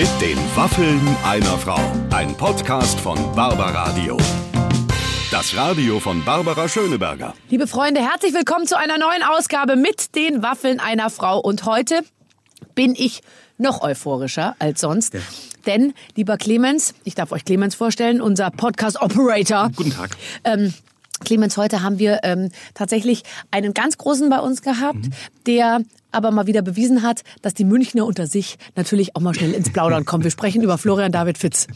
Mit den Waffeln einer Frau. Ein Podcast von Barbaradio. Das Radio von Barbara Schöneberger. Liebe Freunde, herzlich willkommen zu einer neuen Ausgabe mit den Waffeln einer Frau. Und heute bin ich noch euphorischer als sonst. Ja. Denn, lieber Clemens, ich darf euch Clemens vorstellen, unser Podcast-Operator. Guten Tag. Ähm, Clemens, heute haben wir ähm, tatsächlich einen ganz großen bei uns gehabt, mhm. der aber mal wieder bewiesen hat, dass die Münchner unter sich natürlich auch mal schnell ins Plaudern kommen. Wir sprechen über Florian David Fitz.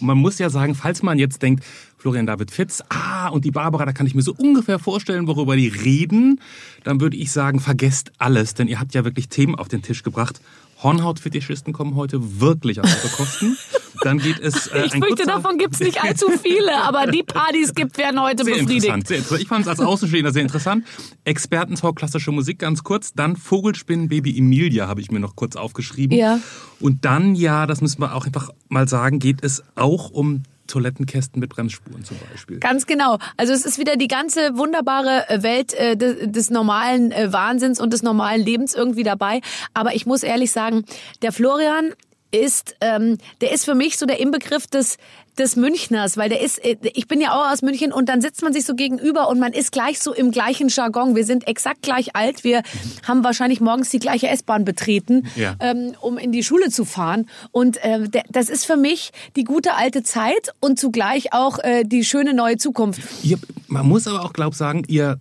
Und man muss ja sagen, falls man jetzt denkt, Florian David Fitz, ah, und die Barbara, da kann ich mir so ungefähr vorstellen, worüber die reden, dann würde ich sagen, vergesst alles, denn ihr habt ja wirklich Themen auf den Tisch gebracht. Hornhautfetischisten kommen heute wirklich an eure Kosten. Dann geht es. Äh, ich fürchte, davon gibt es nicht allzu viele, aber die Partys gibt, werden heute sehr befriedigt. Interessant, sehr interessant. Ich fand es als Außenstehender sehr interessant. Expertentalk, klassische Musik, ganz kurz. Dann Vogelspinnen, Baby Emilia habe ich mir noch kurz aufgeschrieben. Ja. Und dann, ja, das müssen wir auch einfach mal sagen, geht es auch um Toilettenkästen mit Bremsspuren zum Beispiel. Ganz genau. Also es ist wieder die ganze wunderbare äh, Welt äh, des, des, normalen äh, Wahnsinns und des normalen Lebens irgendwie dabei. Aber ich muss ehrlich sagen, der Florian ist, ähm, der ist für mich so der Inbegriff des des Münchners, weil der ist, äh, ich bin ja auch aus München und dann sitzt man sich so gegenüber und man ist gleich so im gleichen Jargon. Wir sind exakt gleich alt. Wir haben wahrscheinlich morgens die gleiche S-Bahn betreten, ja. ähm, um in die Schule zu fahren. Und äh, das ist für mich die gute alte Zeit und zugleich auch äh, die schöne neue Zukunft. Ihr, man muss aber auch, glaub sagen, ihr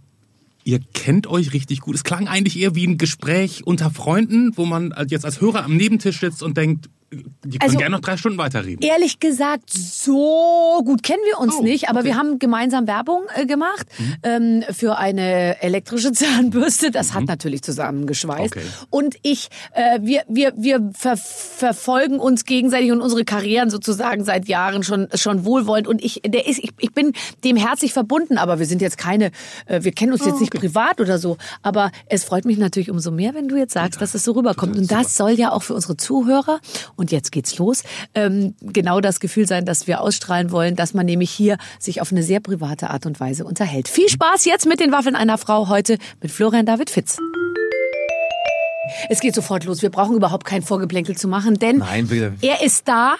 Ihr kennt euch richtig gut. Es klang eigentlich eher wie ein Gespräch unter Freunden, wo man jetzt als Hörer am Nebentisch sitzt und denkt, die können also, gerne noch drei Stunden weiterreden. Ehrlich gesagt, so gut kennen wir uns oh, nicht, aber okay. wir haben gemeinsam Werbung äh, gemacht mhm. ähm, für eine elektrische Zahnbürste. Das mhm. hat natürlich zusammengeschweißt. Okay. Und ich, äh, wir, wir, wir ver verfolgen uns gegenseitig und unsere Karrieren sozusagen seit Jahren schon, schon wohlwollend. Und ich, der ist, ich, ich bin dem herzlich verbunden, aber wir sind jetzt keine, äh, wir kennen uns oh, jetzt nicht okay. privat oder so. Aber es freut mich natürlich umso mehr, wenn du jetzt sagst, dass es so rüberkommt. Und das soll ja auch für unsere Zuhörer und jetzt geht's los, ähm, genau das Gefühl sein, dass wir ausstrahlen wollen, dass man nämlich hier sich auf eine sehr private Art und Weise unterhält. Viel Spaß jetzt mit den Waffeln einer Frau heute mit Florian David Fitz. Es geht sofort los. Wir brauchen überhaupt kein Vorgeplänkel zu machen, denn Nein, er ist da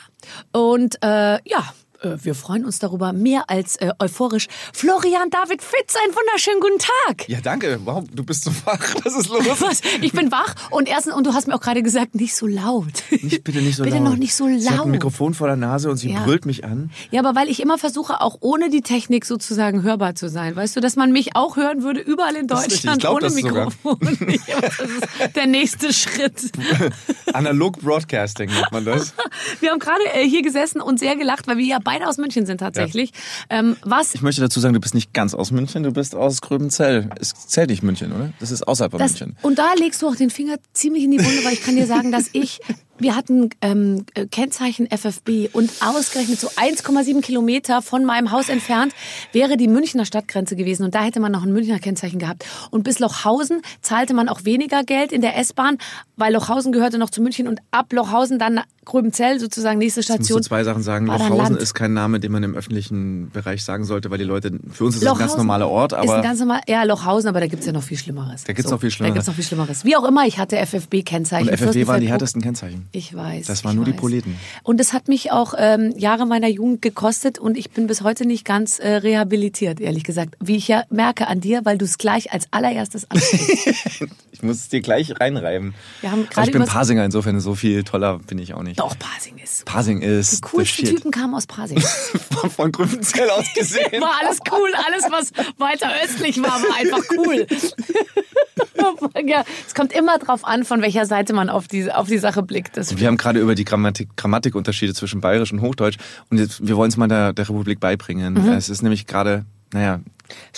und äh, ja, wir freuen uns darüber mehr als äh, euphorisch. Florian David Fitz, einen wunderschönen guten Tag. Ja, danke. Wow, du bist so wach. Was ist los? Was? Ich bin wach und erstens, und du hast mir auch gerade gesagt, nicht so laut. Nicht, bitte nicht so bitte laut. Bitte noch nicht so laut. Sie hat ein Mikrofon vor der Nase und sie ja. brüllt mich an. Ja, aber weil ich immer versuche, auch ohne die Technik sozusagen hörbar zu sein. Weißt du, dass man mich auch hören würde, überall in Deutschland glaub, ohne Mikrofon. das ist der nächste Schritt. Analog Broadcasting nennt man das. Wir haben gerade äh, hier gesessen und sehr gelacht, weil wir ja beide aus München sind tatsächlich. Ja. Ähm, was? Ich möchte dazu sagen, du bist nicht ganz aus München, du bist aus Gröbenzell. Es zählt nicht München, oder? Das ist außerhalb von München. Und da legst du auch den Finger ziemlich in die Wunde, weil ich kann dir sagen, dass ich wir hatten ähm, äh, Kennzeichen FFB und ausgerechnet so 1,7 Kilometer von meinem Haus entfernt wäre die Münchner Stadtgrenze gewesen und da hätte man noch ein Münchner Kennzeichen gehabt. Und bis Lochhausen zahlte man auch weniger Geld in der S-Bahn, weil Lochhausen gehörte noch zu München und ab Lochhausen dann Gröbenzell sozusagen nächste Station. Ich muss zwei Sachen sagen. Lochhausen ist kein Name, den man im öffentlichen Bereich sagen sollte, weil die Leute, für uns ist es ein ganz normaler Ort. Aber ist ein ganz normal, ja, Lochhausen, aber da gibt's ja noch viel Schlimmeres. Da gibt's so, noch viel Schlimmeres. Da gibt's noch viel Schlimmeres. Wie auch immer, ich hatte FFB-Kennzeichen. Und FFB waren die härtesten Kennzeichen. Ich weiß. Das waren nur weiß. die Proleten. Und es hat mich auch ähm, Jahre meiner Jugend gekostet und ich bin bis heute nicht ganz äh, rehabilitiert, ehrlich gesagt. Wie ich ja merke an dir, weil du es gleich als allererstes ansprichst. ich muss es dir gleich reinreiben. Wir haben ich bin Pasinger, insofern so viel toller bin ich auch nicht. Doch, Pasing ist. Pasing ist. Die coolsten Typen kamen aus Pasing. von, von Grünfenzell aus gesehen. War alles cool. Alles, was weiter östlich war, war einfach cool. ja, es kommt immer drauf an, von welcher Seite man auf die, auf die Sache blickt. Das wir haben gerade über die Grammatik, Grammatikunterschiede zwischen Bayerisch und Hochdeutsch und jetzt, wir wollen es mal der, der Republik beibringen. Mhm. Es ist nämlich gerade, naja,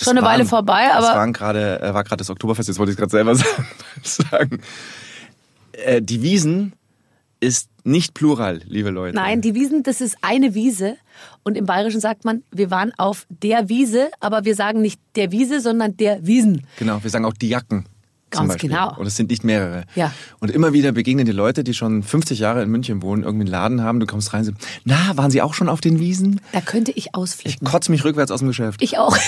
Schon eine waren, Weile vorbei, aber. Es waren grade, äh, war gerade das Oktoberfest, jetzt wollte ich es gerade selber sagen. Äh, die Wiesen ist nicht plural, liebe Leute. Nein, die Wiesen, das ist eine Wiese. Und im Bayerischen sagt man, wir waren auf der Wiese, aber wir sagen nicht der Wiese, sondern der Wiesen. Genau, wir sagen auch die Jacken. Ganz genau. Und es sind nicht mehrere. Ja. Und immer wieder begegnen die Leute, die schon 50 Jahre in München wohnen, irgendwie einen Laden haben, du kommst rein und sagst, na, waren Sie auch schon auf den Wiesen? Da könnte ich ausflippen. Ich kotze mich rückwärts aus dem Geschäft. Ich auch.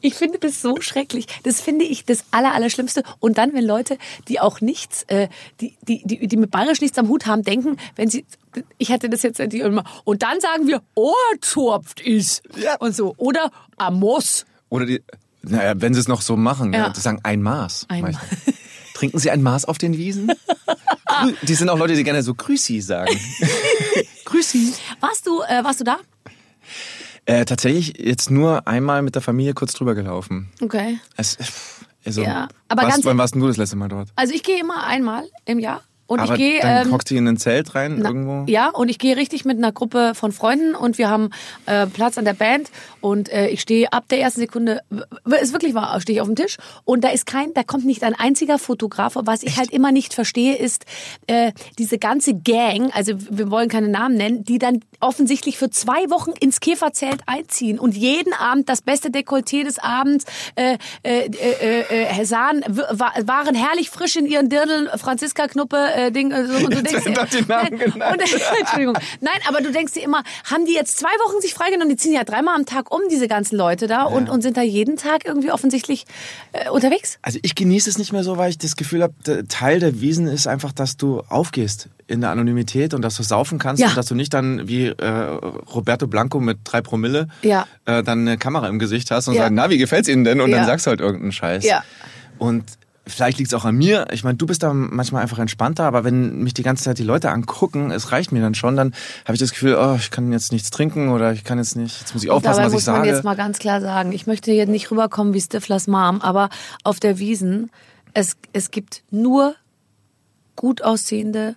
Ich finde das so schrecklich. Das finde ich das aller, Allerschlimmste. Und dann, wenn Leute, die auch nichts, äh, die, die, die, die mit Bayerisch nichts am Hut haben, denken, wenn sie, ich hätte das jetzt immer, und dann sagen wir, Ohrtropft ist. Ja. Und so. Oder Amos. Oder die, naja, wenn sie es noch so machen, Ja. ja. die sagen ein Maß. Ein manchmal. Trinken Sie ein Maß auf den Wiesen? Die sind auch Leute, die gerne so Grüßi sagen. Grüßi. Warst du, äh, warst du da? Äh, tatsächlich jetzt nur einmal mit der Familie kurz drüber gelaufen. Okay. Es, also, Ja, aber warst, ganz- wann warst du das letzte Mal dort? Also ich gehe immer einmal im Jahr. Und Aber ich gehe. dann ähm, hockst du in ein Zelt rein Na, irgendwo? Ja, und ich gehe richtig mit einer Gruppe von Freunden und wir haben äh, Platz an der Band und äh, ich stehe ab der ersten Sekunde, ist wirklich wahr, stehe ich auf dem Tisch und da ist kein, da kommt nicht ein einziger Fotograf. Was ich halt immer nicht verstehe, ist äh, diese ganze Gang, also wir wollen keine Namen nennen, die dann offensichtlich für zwei Wochen ins Käferzelt einziehen und jeden Abend das beste Dekolleté des Abends äh, äh, äh, äh, sahen, w- wa- waren herrlich frisch in ihren Dirndl, Franziska Knuppe, äh, Ding, äh, so, und du denkst, doch die Namen genannt. und, Entschuldigung. Nein, aber du denkst dir immer, haben die jetzt zwei Wochen sich freigenommen? Die ziehen ja dreimal am Tag um, diese ganzen Leute da, und, und sind da jeden Tag irgendwie offensichtlich äh, unterwegs. Also ich genieße es nicht mehr so, weil ich das Gefühl habe, Teil der Wiesen ist einfach, dass du aufgehst in der Anonymität und dass du saufen kannst Ja. und dass du nicht dann wie äh, Roberto Blanco mit drei Promille Ja. äh, dann eine Kamera im Gesicht hast und Ja. sagst, na, wie gefällt's Ihnen denn? Und Ja. dann sagst du halt irgendeinen Scheiß. Ja. Und vielleicht liegt's auch an mir. Ich meine, du bist da manchmal einfach entspannter, aber wenn mich die ganze Zeit die Leute angucken, es reicht mir dann schon, dann habe ich das Gefühl, oh, ich kann jetzt nichts trinken oder ich kann jetzt nicht, jetzt muss ich aufpassen, dabei was ich muss man sage. jetzt mal ganz klar sagen, ich möchte hier nicht rüberkommen wie Stiflers Mom, aber auf der Wiesen, es, es gibt nur gut aussehende,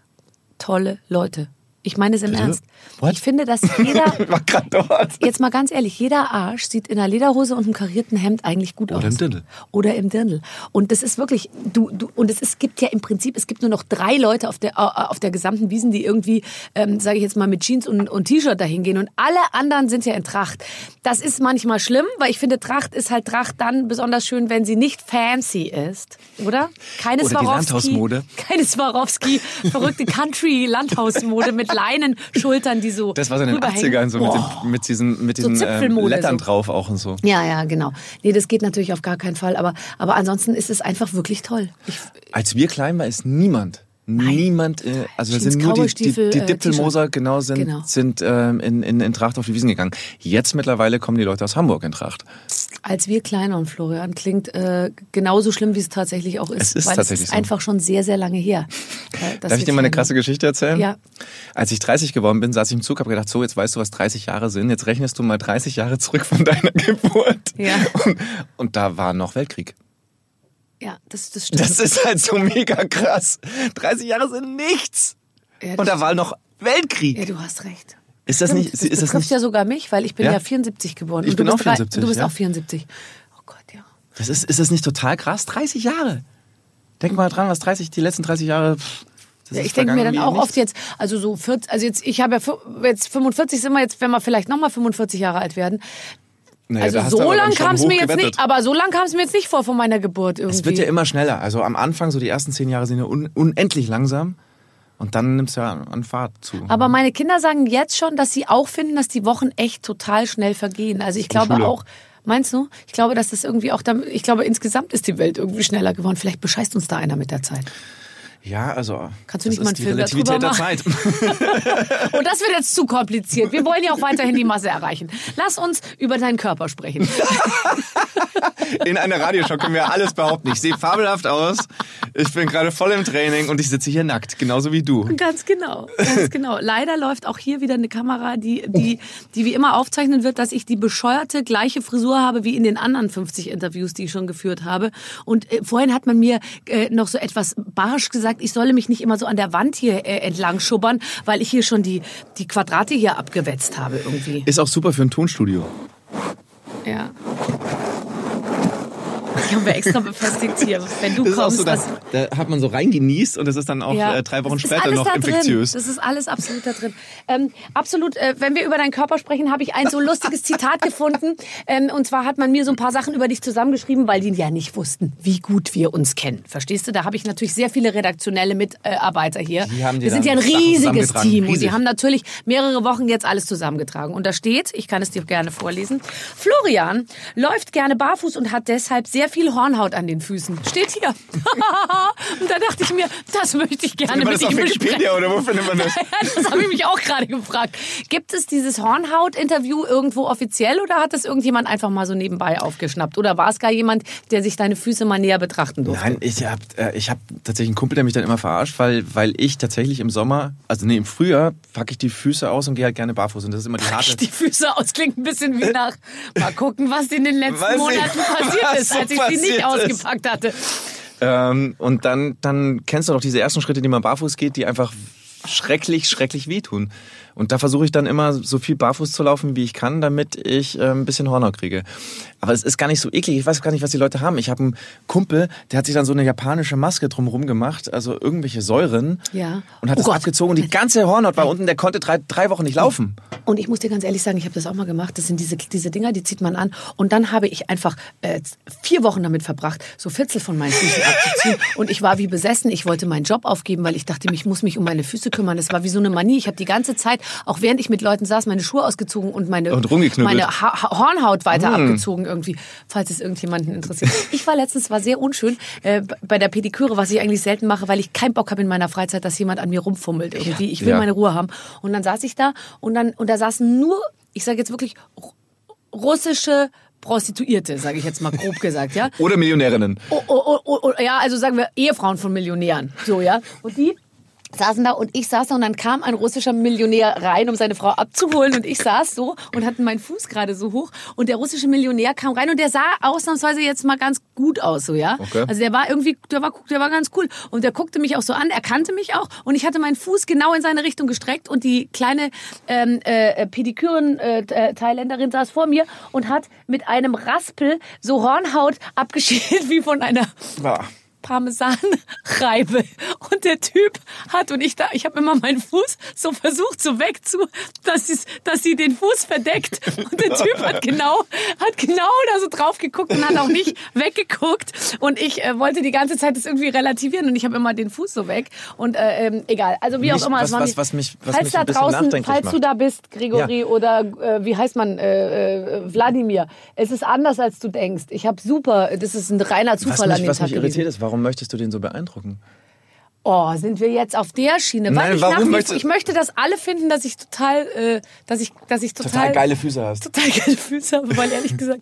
tolle Leute. Ich meine es im Bitte? Ernst. What? Ich finde, dass jeder, war gerade dort. Jetzt mal ganz ehrlich, jeder Arsch sieht in einer Lederhose und einem karierten Hemd eigentlich gut aus. Oder im Dirndl. Oder im Dirndl. Und das ist wirklich, du, du, und es ist, gibt ja im Prinzip, es gibt nur noch drei Leute auf der, auf der gesamten Wiesen, die irgendwie, ähm, sage ich jetzt mal, mit Jeans und, und T-Shirt dahin gehen. Und alle anderen sind ja in Tracht. Das ist manchmal schlimm, weil ich finde, Tracht ist halt Tracht dann besonders schön, wenn sie nicht fancy ist. Oder? Keine Oder die Swarovski. Landhausmode. Keine Swarovski, verrückte Country-Landhausmode mit Leinenschultern, die so Das war so in den rüberhängen. 80ern, so mit, den, mit diesen, mit diesen ähm, Zipfelmode, Lettern so. drauf auch und so. Ja, ja, genau. Nee, das geht natürlich auf gar keinen Fall. Aber, aber ansonsten ist es einfach wirklich toll. Ich, Als wir klein waren, ist niemand. Niemand, äh, also da sind nur die, die, die äh, Dipfelmoser genau sind, Genau. sind ähm, in, in, in Tracht auf die Wiesen gegangen. Jetzt mittlerweile kommen die Leute aus Hamburg in Tracht. als wir klein waren, Florian, klingt äh, genauso schlimm, wie es tatsächlich auch ist. Es ist weil tatsächlich es ist so. einfach schon sehr, sehr lange her. äh, Darf ich dir mal eine krasse. Geschichte erzählen? Ja. Als ich 30 geworden bin, saß ich im Zug, habe gedacht, so, jetzt weißt du, was 30 Jahre sind. Jetzt rechnest du mal 30 Jahre zurück von deiner Geburt. Ja. Und, und da war noch Weltkrieg. Ja, das, das stimmt. Das ist halt so mega krass. 30 Jahre sind nichts. ja, Und da war noch Weltkrieg. ja, du hast recht. Ist das Stimmt, nicht, das ist das nicht ja sogar mich, weil ich bin ja, Ja? 74 geboren. Ich und bin du auch bist drei- 74, Du bist ja. auch 74. Oh Gott, ja. Das ist, ist das nicht total krass? 30 Jahre. Denk mal dran, was 30, die letzten 30 Jahre. pff, Ja, ich denke mir dann auch oft jetzt, also so 40, also jetzt, ich habe ja jetzt 45 sind wir jetzt, wenn wir vielleicht nochmal 45 Jahre alt werden. Naja, Also so lang kam es mir jetzt nicht, aber so lang kam es mir jetzt nicht vor von meiner Geburt irgendwie. Es wird ja immer schneller. Also am Anfang, so die ersten 10 Jahre sind ja un unendlich langsam. Und dann nimmst du ja an, Fahrt zu. aber meine Kinder sagen jetzt schon, dass sie auch finden, dass die Wochen echt total schnell vergehen. Also ich glaube Schule. auch, meinst du? Ich glaube, dass das irgendwie auch, ich glaube insgesamt ist die Welt irgendwie schneller geworden. Vielleicht bescheißt uns da einer mit der Zeit. Ja, also. Kannst du nicht mal einen die Film Relativität der? Zeit. Und das wird jetzt zu kompliziert. Wir wollen ja auch weiterhin die Masse erreichen. Lass uns über deinen Körper sprechen. In einer Radioshow können wir alles behaupten. Ich sehe fabelhaft aus. Ich bin gerade voll im Training und ich sitze hier nackt, genauso wie du. Ganz genau, ganz genau. Leider läuft auch hier wieder eine Kamera, die, die, die wie immer aufzeichnen wird, dass ich die bescheuerte gleiche Frisur habe wie in den anderen 50 Interviews, die ich schon geführt habe. Und äh, vorhin hat man mir äh, noch so etwas barsch gesagt, ich solle mich nicht immer so an der Wand hier äh, entlang schubbern, weil ich hier schon die, die Quadrate hier abgewetzt habe irgendwie. Ist auch super für ein Tonstudio. Ja. Die haben wir extra befestigt hier. Wenn du Das kommst, so, da, da hat man so reingenießt und das ist dann auch Ja. äh, drei Wochen später noch da drin. infektiös. Das ist alles absolut da drin. Ähm, absolut, äh, wenn wir über deinen Körper sprechen, habe ich ein so lustiges Zitat gefunden. Ähm, und zwar hat man mir so ein paar Sachen über dich zusammengeschrieben, weil die ja nicht wussten, wie gut wir uns kennen. Verstehst du? Da habe ich natürlich sehr viele redaktionelle Mitarbeiter hier. Die dir wir sind ja ein riesiges. Team und Riesig. die haben natürlich mehrere Wochen jetzt alles zusammengetragen. Und da steht, ich kann es dir gerne vorlesen, Florian läuft gerne barfuß und hat deshalb sehr viel Hornhaut an den Füßen. Steht hier. und da dachte ich mir, das möchte ich gerne mit ihm besprechen. Oder wo findet man das? das habe ich mich auch gerade gefragt. Gibt es dieses Hornhaut-Interview irgendwo offiziell oder hat das irgendjemand einfach mal so nebenbei aufgeschnappt? Oder war es gar jemand, der sich deine Füße mal näher betrachten durfte? Nein, ich habe äh, ich hab tatsächlich einen Kumpel, der mich dann immer verarscht, weil, weil ich tatsächlich im Sommer, also nee, im Frühjahr packe ich die Füße aus und gehe halt gerne barfuß. Und das ist immer die harte... Die Füße aus klingt ein bisschen wie nach. Mal gucken, was in den letzten ich, Monaten passiert ist, als ich sie nicht ist. ausgepackt hatte. Ähm, und dann, dann kennst du doch diese ersten Schritte, die man barfuß geht, die einfach schrecklich, schrecklich wehtun. Und da versuche ich dann immer so viel barfuß zu laufen, wie ich kann, damit ich äh, ein bisschen Hornhaut kriege. Aber es ist gar nicht so eklig. Ich weiß gar nicht, was die Leute haben. Ich habe einen Kumpel, der hat sich dann so eine japanische Maske drumherum gemacht, also irgendwelche Säuren. Ja. Und hat Oh das Gott. abgezogen. Und die ganze Hornhaut war unten. Der konnte drei, drei Wochen nicht laufen. Und ich muss dir ganz ehrlich sagen, ich habe das auch mal gemacht. Das sind diese, diese Dinger, die zieht man an. Und dann habe ich einfach äh, vier Wochen damit verbracht, so Fitzel von meinen Füßen abzuziehen. Und ich war wie besessen. Ich wollte meinen Job aufgeben, weil ich dachte, ich muss mich um meine Füße kümmern. Das war wie so eine Manie. Ich habe die ganze Zeit, auch während ich mit Leuten saß, meine Schuhe ausgezogen und meine, Und meine ha ha Hornhaut weiter abgezogen irgendwie, falls es irgendjemanden interessiert. Ich war letztens, war sehr unschön, äh, bei der Pediküre, was ich eigentlich selten mache, weil ich keinen Bock habe in meiner Freizeit, dass jemand an mir rumfummelt irgendwie. Ich will Ja. meine Ruhe haben. Und dann saß ich da und dann und da saßen nur, ich sage jetzt wirklich ru- russische Prostituierte, sage ich jetzt mal grob gesagt, ja. Oder Millionärinnen. Oh, oh, oh, ja, also sagen wir Ehefrauen von Millionären, so ja. Und die saßen da und ich saß da und dann kam ein russischer Millionär rein, um seine Frau abzuholen und ich saß so und hatte meinen Fuß gerade so hoch und der russische Millionär kam rein und der sah ausnahmsweise jetzt mal ganz gut aus, so ja. Okay. Also der war irgendwie, der war, der war ganz cool und der guckte mich auch so an, er kannte mich auch und ich hatte meinen Fuß genau in seine Richtung gestreckt und die kleine ähm, äh, Pediküren äh, äh, Thailänderin saß vor mir und hat mit einem Raspel so Hornhaut abgeschält wie von einer Ja. Parmesanreibe. Und der Typ hat, und ich da, ich habe immer meinen Fuß so versucht, so wegzu, dass, sie's- dass sie den Fuß verdeckt. Und der Typ hat genau, hat genau da so drauf geguckt und hat auch nicht weggeguckt. Und ich äh, wollte die ganze Zeit das irgendwie relativieren und ich habe immer den Fuß so weg. Und äh, ähm, egal. Also wie Mich- auch immer. was- es war was- mir- was mich- was falls mich da draußen, falls du macht. da bist, Gregory Ja. oder äh, wie heißt man, äh, äh, Wladimir, es ist anders als du denkst. Ich habe super, das ist ein reiner Was Zufall an mich, dem was Tag mich irritiert ist, warum möchtest du den so beeindrucken? Oh, sind wir jetzt auf der Schiene? Nein, Weil ich, warum möchtest- ich möchte, dass alle finden, dass ich total, äh, dass ich, dass ich total, Total geile Füße hast. total geile Füße habe, weil ehrlich gesagt,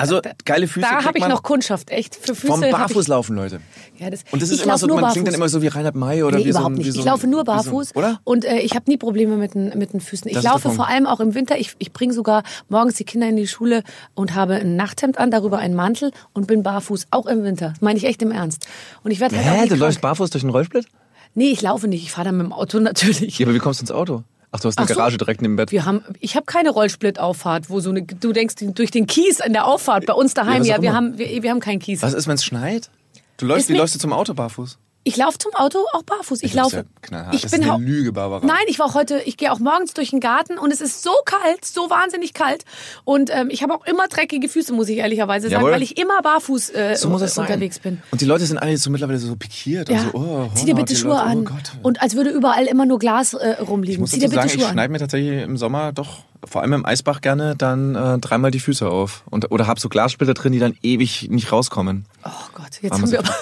Also geile Füße da habe ich noch Kundschaft, echt. Für Füße vom Barfußlaufen, Leute. Ja, das, Und das ist immer so, man barfuß. klingt dann immer so wie Reinhard May oder Nee, wie so überhaupt ein, wie so ich laufe nur wie so barfuß oder? und äh, ich habe nie Probleme mit den, mit den Füßen. Ich Das laufe vor allem auch im Winter. Ich, ich bringe sogar morgens die Kinder in die Schule und habe ein Nachthemd an, darüber einen Mantel und bin barfuß, auch im Winter. Das meine ich echt im Ernst. Und ich werde halt Hä, du läufst barfuß durch den Rollsplit? Nee, ich laufe nicht. Ich fahre dann mit dem Auto natürlich. Ja, aber wie kommst du ins Auto? Ach, du hast eine Ach so. Garage direkt neben dem Bett. Wir haben, ich habe keine Rollsplittauffahrt, wo so eine, du denkst durch den Kies in der Auffahrt bei uns daheim. Ja, auch wir immer. haben, wir, wir haben keinen Kies. Was ist, wenn es schneit? Du läufst, Ist wie läufst du zum Auto barfuß? Ich laufe zum Auto auch barfuß. Ich Das ist laufe. ja ich das bin ist eine Lüge, Barbara. Nein, ich war auch heute, ich gehe auch morgens durch den Garten und es ist so kalt, so wahnsinnig kalt. Und ähm, ich habe auch immer dreckige Füße, muss ich ehrlicherweise sagen, Jawohl. weil ich immer barfuß äh, So muss es sein. unterwegs bin. Und die Leute sind alle so mittlerweile so pikiert. Ja. Und so, oh, Zieh dir bitte Schuhe Leute, an. Oh Gott. Und als würde überall immer nur Glas äh, ich rumliegen. muss Zieh dir bitte sagen, ich Schuhe an. schneide mir tatsächlich im Sommer doch, vor allem im Eisbach gerne, dann äh, dreimal die Füße auf. Und, oder hab so Glassplitter drin, die dann ewig nicht rauskommen. Oh Gott, jetzt Haben wir aber.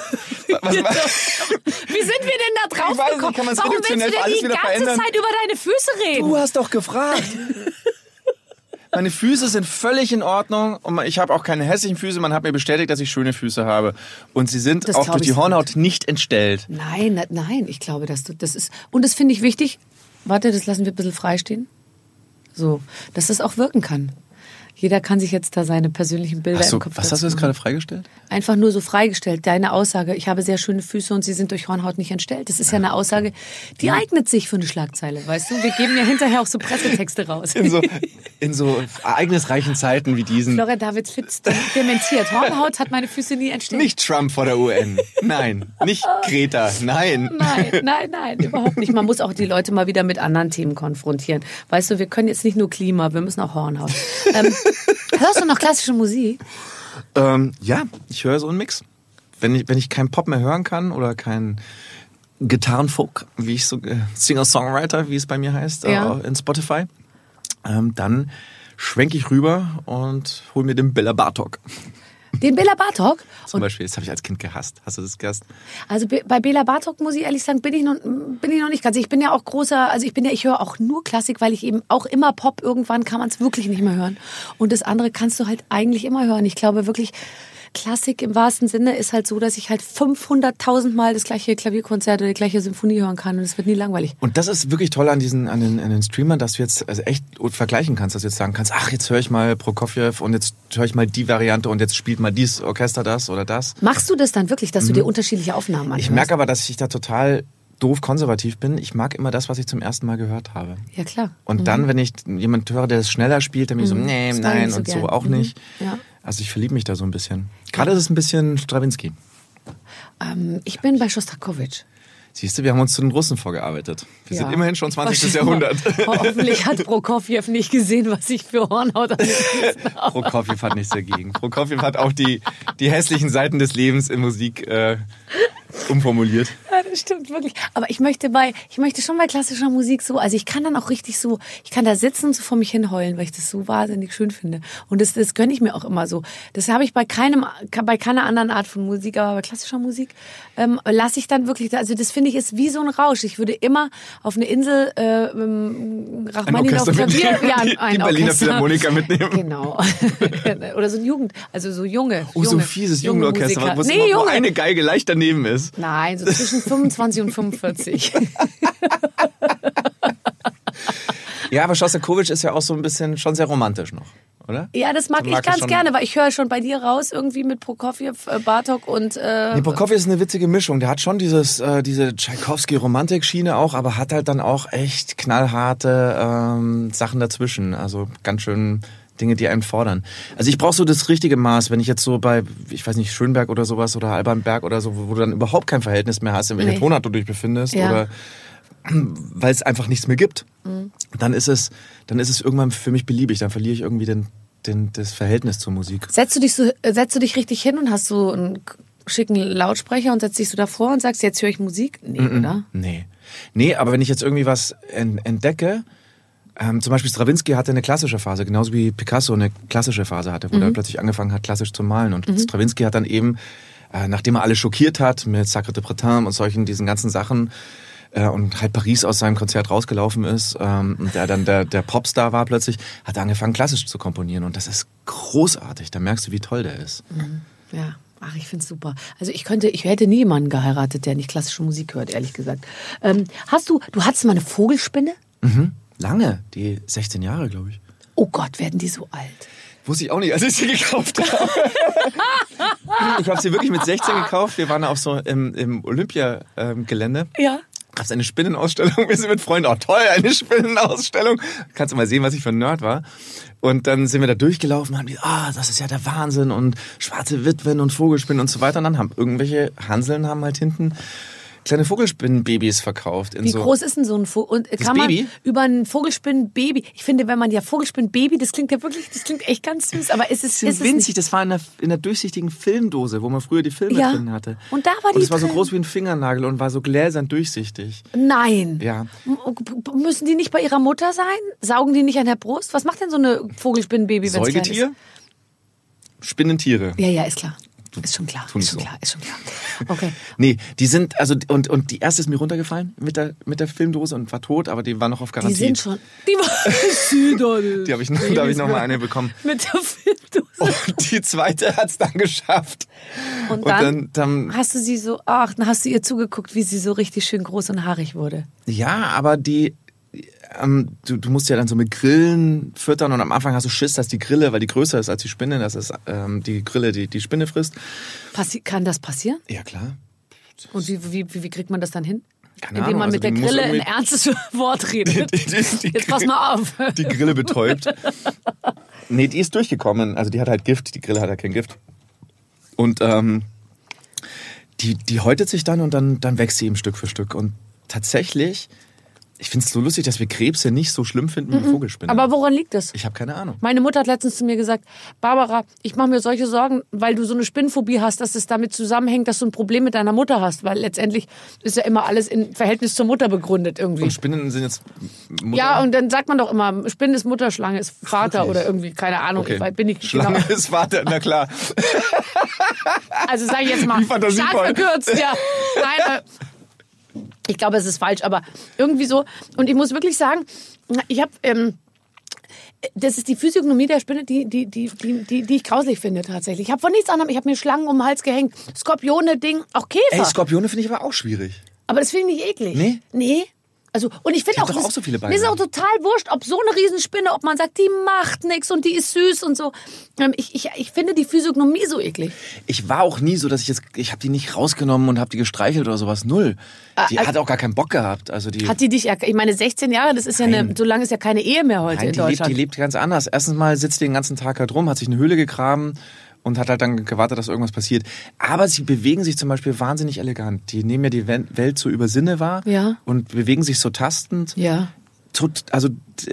Was, was? Wie sind wir denn da drauf Ich weiß nicht, gekommen? kann man's Warum willst du denn die ganze verändern? Zeit über deine Füße reden? Du hast doch gefragt. Meine Füße sind völlig in Ordnung und ich habe auch keine hässlichen Füße. Man hat mir bestätigt, dass ich schöne Füße habe. Und sie sind Das auch durch die. Hornhaut nicht entstellt. Nein, na- nein, ich glaube, dass du das ist und das finde ich wichtig. Warte, das lassen wir ein bisschen freistehen. So, dass das auch wirken kann. Jeder kann sich jetzt da seine persönlichen Bilder du, im Kopf was hast du jetzt gerade freigestellt? Einfach nur so freigestellt. Deine Aussage, ich habe sehr schöne Füße und sie sind durch Hornhaut nicht entstellt. Das ist ja eine Aussage, die eignet sich für eine Schlagzeile, weißt du? Wir geben ja hinterher auch so Pressetexte raus. In so, in so ereignisreichen Zeiten wie diesen. Florian David Fitz dementiert. Hornhaut hat meine Füße nie entstehen. Nicht Trump vor der UN. Nein. Nicht Greta. Nein. Nein, nein, nein, überhaupt nicht. Man muss auch die Leute mal wieder mit anderen Themen konfrontieren. Weißt du, wir können jetzt nicht nur Klima, wir müssen auch Hornhaut. Ähm, hörst du noch klassische Musik? Ähm, ja, ich höre so einen Mix. Wenn ich, wenn ich keinen Pop mehr hören kann oder keinen Gitarrenfolk, wie ich so, äh, Singer-Songwriter, wie es bei mir heißt, Ja. äh, in Spotify, ähm, dann schwenke ich rüber und hol mir den Bella Bartok. Den Bela Bartok? Zum Beispiel, das habe ich als Kind gehasst. Hast du das gehasst? Also Be- bei Bela Bartok muss ich ehrlich sagen, bin ich noch, bin ich noch nicht ganz. Ich bin ja auch großer, also ich bin ja, ich höre auch nur Klassik, weil ich eben auch immer Pop, irgendwann kann man es wirklich nicht mehr hören. Und das andere kannst du halt eigentlich immer hören. Ich glaube wirklich, Klassik im wahrsten Sinne ist halt so, dass ich halt 500.000 Mal das gleiche Klavierkonzert oder die gleiche Symphonie hören kann und es wird nie langweilig. Und das ist wirklich toll an diesen, an den, an den Streamern, dass du jetzt also echt vergleichen kannst, dass du jetzt sagen kannst, ach, jetzt höre ich mal Prokofjew und jetzt höre ich mal die Variante und jetzt spielt mal dieses Orchester das oder das. Machst du das dann wirklich, dass du dir unterschiedliche Aufnahmen anhörst? Mhm. Ich merke aber, dass ich da total doof konservativ bin. Ich mag immer das, was ich zum ersten Mal gehört habe. Ja, klar. Und dann, wenn ich jemand höre, der es schneller spielt, dann bin ich so, nee, Das nein so und so gern. auch Mhm. nicht. Ja. Also ich verliebe mich da so ein bisschen. Gerade ist es ein bisschen Stravinsky. Ähm, ich bin bei Schostakowitsch. Siehst du, wir haben uns zu den Russen vorgearbeitet. Wir Ja. sind immerhin schon 20. Wahrscheinlich- Jahrhundert. Hoffentlich hat Prokofjew nicht gesehen, was ich für Hornhaut habe. Prokofjew hat nichts dagegen. Prokofjew hat auch die, die hässlichen Seiten des Lebens in Musik äh, umformuliert. Ja, das stimmt wirklich. Aber ich möchte bei, ich möchte schon bei klassischer Musik so, also ich kann dann auch richtig so, ich kann da sitzen und so vor mich hinheulen, weil ich das so wahnsinnig schön finde. Und das, das gönne ich mir auch immer so. Das habe ich bei keinem, bei keiner anderen Art von Musik, aber bei klassischer Musik ähm, lasse ich dann wirklich, also das finde ich ist wie so ein Rausch. Ich würde immer auf eine Insel äh, ähm, Rachmaninoff Klavier, mitnehmen. ja, Die- ein die Berliner Orchester. Philharmoniker mitnehmen. Genau. Oder so ein Jugend, also so junge. Oh, so junge, ein fieses Jugendorchester, wo, Nee, junge. eine Geige leicht daneben ist. Nein, so zwischen 25 und 45. Ja, aber Schostakowitsch ist ja auch so ein bisschen schon sehr romantisch noch, oder? Ja, das mag Du ich ganz gerne, weil ich höre schon bei dir raus irgendwie mit Prokofjew, äh, Bartok und äh, Nee, Prokofjew ist eine witzige Mischung. Der hat schon dieses, äh, diese Tchaikovsky-Romantik-Schiene auch, aber hat halt dann auch echt knallharte ähm, Sachen dazwischen. Also ganz schön Dinge, die einen fordern. Also ich brauche so das richtige Maß, wenn ich jetzt so bei, ich weiß nicht, Schönberg oder sowas oder Albanberg oder so, wo, wo du dann überhaupt kein Verhältnis mehr hast, in welcher Nee. Tonart du dich befindest Ja. oder weil es einfach nichts mehr gibt, Mhm. dann ist es, dann ist es irgendwann für mich beliebig. Dann verliere ich irgendwie den, den, das Verhältnis zur Musik. setzt du dich so, äh, setzt du dich richtig hin und hast so einen schicken Lautsprecher und setzt dich so davor und sagst, jetzt höre ich Musik? Nee, oder? Nee. Nee, aber wenn ich jetzt irgendwie was en- entdecke, ähm, zum Beispiel Stravinsky hatte eine klassische Phase, genauso wie Picasso eine klassische Phase hatte, wo Mhm. er plötzlich angefangen hat, klassisch zu malen. Und Stravinsky hat dann eben, äh, nachdem er alle schockiert hat mit Sacre de Bretagne und solchen, diesen ganzen Sachen, äh, und halt Paris aus seinem Konzert rausgelaufen ist ähm, und der dann der, der Popstar war plötzlich, hat er angefangen klassisch zu komponieren und das ist großartig. Da merkst du, wie toll der ist. Ja. Ach, ich find's super. Also ich könnte, ich hätte nie jemanden geheiratet, der nicht klassische Musik hört, ehrlich gesagt. Ähm, hast du, du hattest mal eine Vogelspinne? Mhm. Lange, die 16 Jahre, glaube ich. Oh Gott, werden die so alt? Wusste ich auch nicht, als ich sie gekauft habe. ich habe sie wirklich mit 16 gekauft. Wir waren auf so im, im Olympia-Gelände. Ja. Gab es eine Spinnenausstellung. Wir sind mit Freunden, oh toll, eine Spinnenausstellung. Kannst du mal sehen, was ich für ein Nerd war. Und dann sind wir da durchgelaufen und haben die, ah, das ist ja der Wahnsinn und schwarze Witwen und Vogelspinnen und so weiter. Und dann haben irgendwelche Hanseln haben halt hinten kleine Vogelspinnenbabys verkauft. Wie so groß ist denn so ein Vogel? Und kann man Baby? über ein Vogelspinnenbaby? Ich finde, wenn man ja Vogelspinnenbaby, das klingt ja wirklich, das klingt echt ganz süß, aber ist es, ist es winzig, das war in der, in der durchsichtigen Filmdose, wo man früher die Filme Ja. drin hatte. Und da war Und die es war so groß wie ein Fingernagel und war so gläsern durchsichtig. Nein. Ja. M- Müssen die nicht bei ihrer Mutter sein? Saugen die nicht an der Brust? Was macht denn so eine Vogelspinnenbaby, wenn es ist? Säugetier? Spinnentiere. Ja, ja, ist klar. Ist schon klar. Ist schon so. klar. Ist schon klar. Okay. Nee, die sind, also, und, und die erste ist mir runtergefallen mit der, mit der Filmdose und war tot, aber die war noch auf Die Garantie. sind schon. Die war. Die habe ich, da hab ich noch mal eine bekommen. Mit der Filmdose. Und die zweite hat's dann geschafft. Und Und dann, dann, dann, hast du sie so, ach, dann hast du ihr zugeguckt, wie sie so richtig schön groß und haarig wurde. ja, aber die, ähm, du, du musst ja dann so mit Grillen füttern und am Anfang hast du Schiss, dass die Grille, weil die größer ist als die Spinne, dass es ähm, die Grille die, die Spinne frisst. Passi kann das passieren? Ja, klar. Und wie, wie, wie, wie kriegt man das dann hin? Keine indem man also mit der Grille ein ernstes Wort redet. Die, die, die, Jetzt pass mal auf. Die Grille betäubt. nee, die ist durchgekommen. Also die hat halt Gift. Die Grille hat halt kein Gift. Und ähm, die, die häutet sich dann und dann, dann wächst sie eben Stück für Stück. Und tatsächlich ich finde es so lustig, dass wir Krebse nicht so schlimm finden wie mhm. Vogelspinne. Aber woran liegt das? Ich habe keine Ahnung. Meine Mutter hat letztens zu mir gesagt, Barbara, ich mache mir solche Sorgen, weil du so eine Spinnenphobie hast, dass es damit zusammenhängt, dass du ein Problem mit deiner Mutter hast. Weil letztendlich ist ja immer alles im Verhältnis zur Mutter begründet irgendwie. Und Spinnen sind jetzt Mutter? Ja, und dann sagt man doch immer, Spinnen ist Mutter, Schlange ist Vater Wirklich? oder irgendwie, keine Ahnung. Okay. Ich, bin ich Schlange genau. ist Vater, na klar. also sag ich jetzt mal, stark verkürzt, ja. Nein, äh, ich glaube, es ist falsch, aber irgendwie so. Und ich muss wirklich sagen, ich habe. Ähm, das ist die Physiognomie der Spinne, die, die, die, die, die, ich grauslich finde tatsächlich. Ich habe von nichts anderem, ich habe mir Schlangen um den Hals gehängt, Skorpione, Ding, auch Käfer. Ey, Skorpione finde ich aber auch schwierig. Aber das finde ich nicht eklig. Nee? Nee. Also, und ich finde auch, auch so viele mir ist auch total wurscht, ob so eine Riesenspinne, ob man sagt, die macht nichts und die ist süß und so. Ähm, ich, ich, ich finde die Physiognomie so eklig. Ich war auch nie so, dass ich jetzt, ich habe die nicht rausgenommen und habe die gestreichelt oder sowas. Null. Die also, hat auch gar keinen Bock gehabt. Also die hat die dich, ich meine 16 Jahre, das ist ja eine, so lange ist ja keine Ehe mehr heute Nein, in die Deutschland. Lebt, die lebt ganz anders. Erstens mal sitzt die den ganzen Tag halt rum, hat sich eine Höhle gegraben und hat halt dann gewartet, dass irgendwas passiert. Aber sie bewegen sich zum Beispiel wahnsinnig elegant. Die nehmen ja die Welt so über Sinne wahr ja. und bewegen sich so tastend. Ja. Also,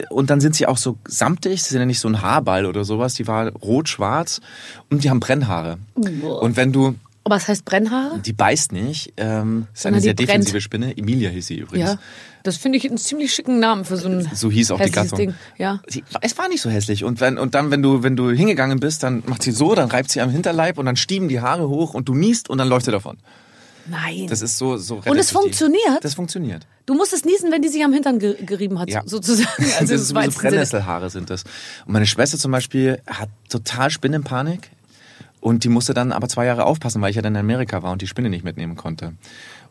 und dann sind sie auch so samtig, sie sind ja nicht so ein Haarball oder sowas, die war rot-schwarz und die haben Brennhaare. Boah. Und wenn du was heißt Brennhaare? Die beißt nicht. Ähm, ist eine sehr defensive brennt. Spinne. Emilia hieß sie übrigens. Ja, das finde ich einen ziemlich schicken Namen für so ein So hieß auch die Gattung. Ding. Ja. Sie, es war nicht so hässlich. Und, wenn, und dann, wenn du, wenn du hingegangen bist, dann macht sie so, dann reibt sie am Hinterleib und dann stieben die Haare hoch und du niest und dann läuft sie davon. Nein. Das ist so, so Und es funktioniert? Das funktioniert. Du musst es niesen, wenn die sich am Hintern gerieben hat, ja. sozusagen. Also das ist so Brennnesselhaare sind das. Und meine Schwester zum Beispiel hat total Spinnenpanik. Und die musste dann aber zwei Jahre aufpassen, weil ich ja dann in Amerika war und die Spinne nicht mitnehmen konnte.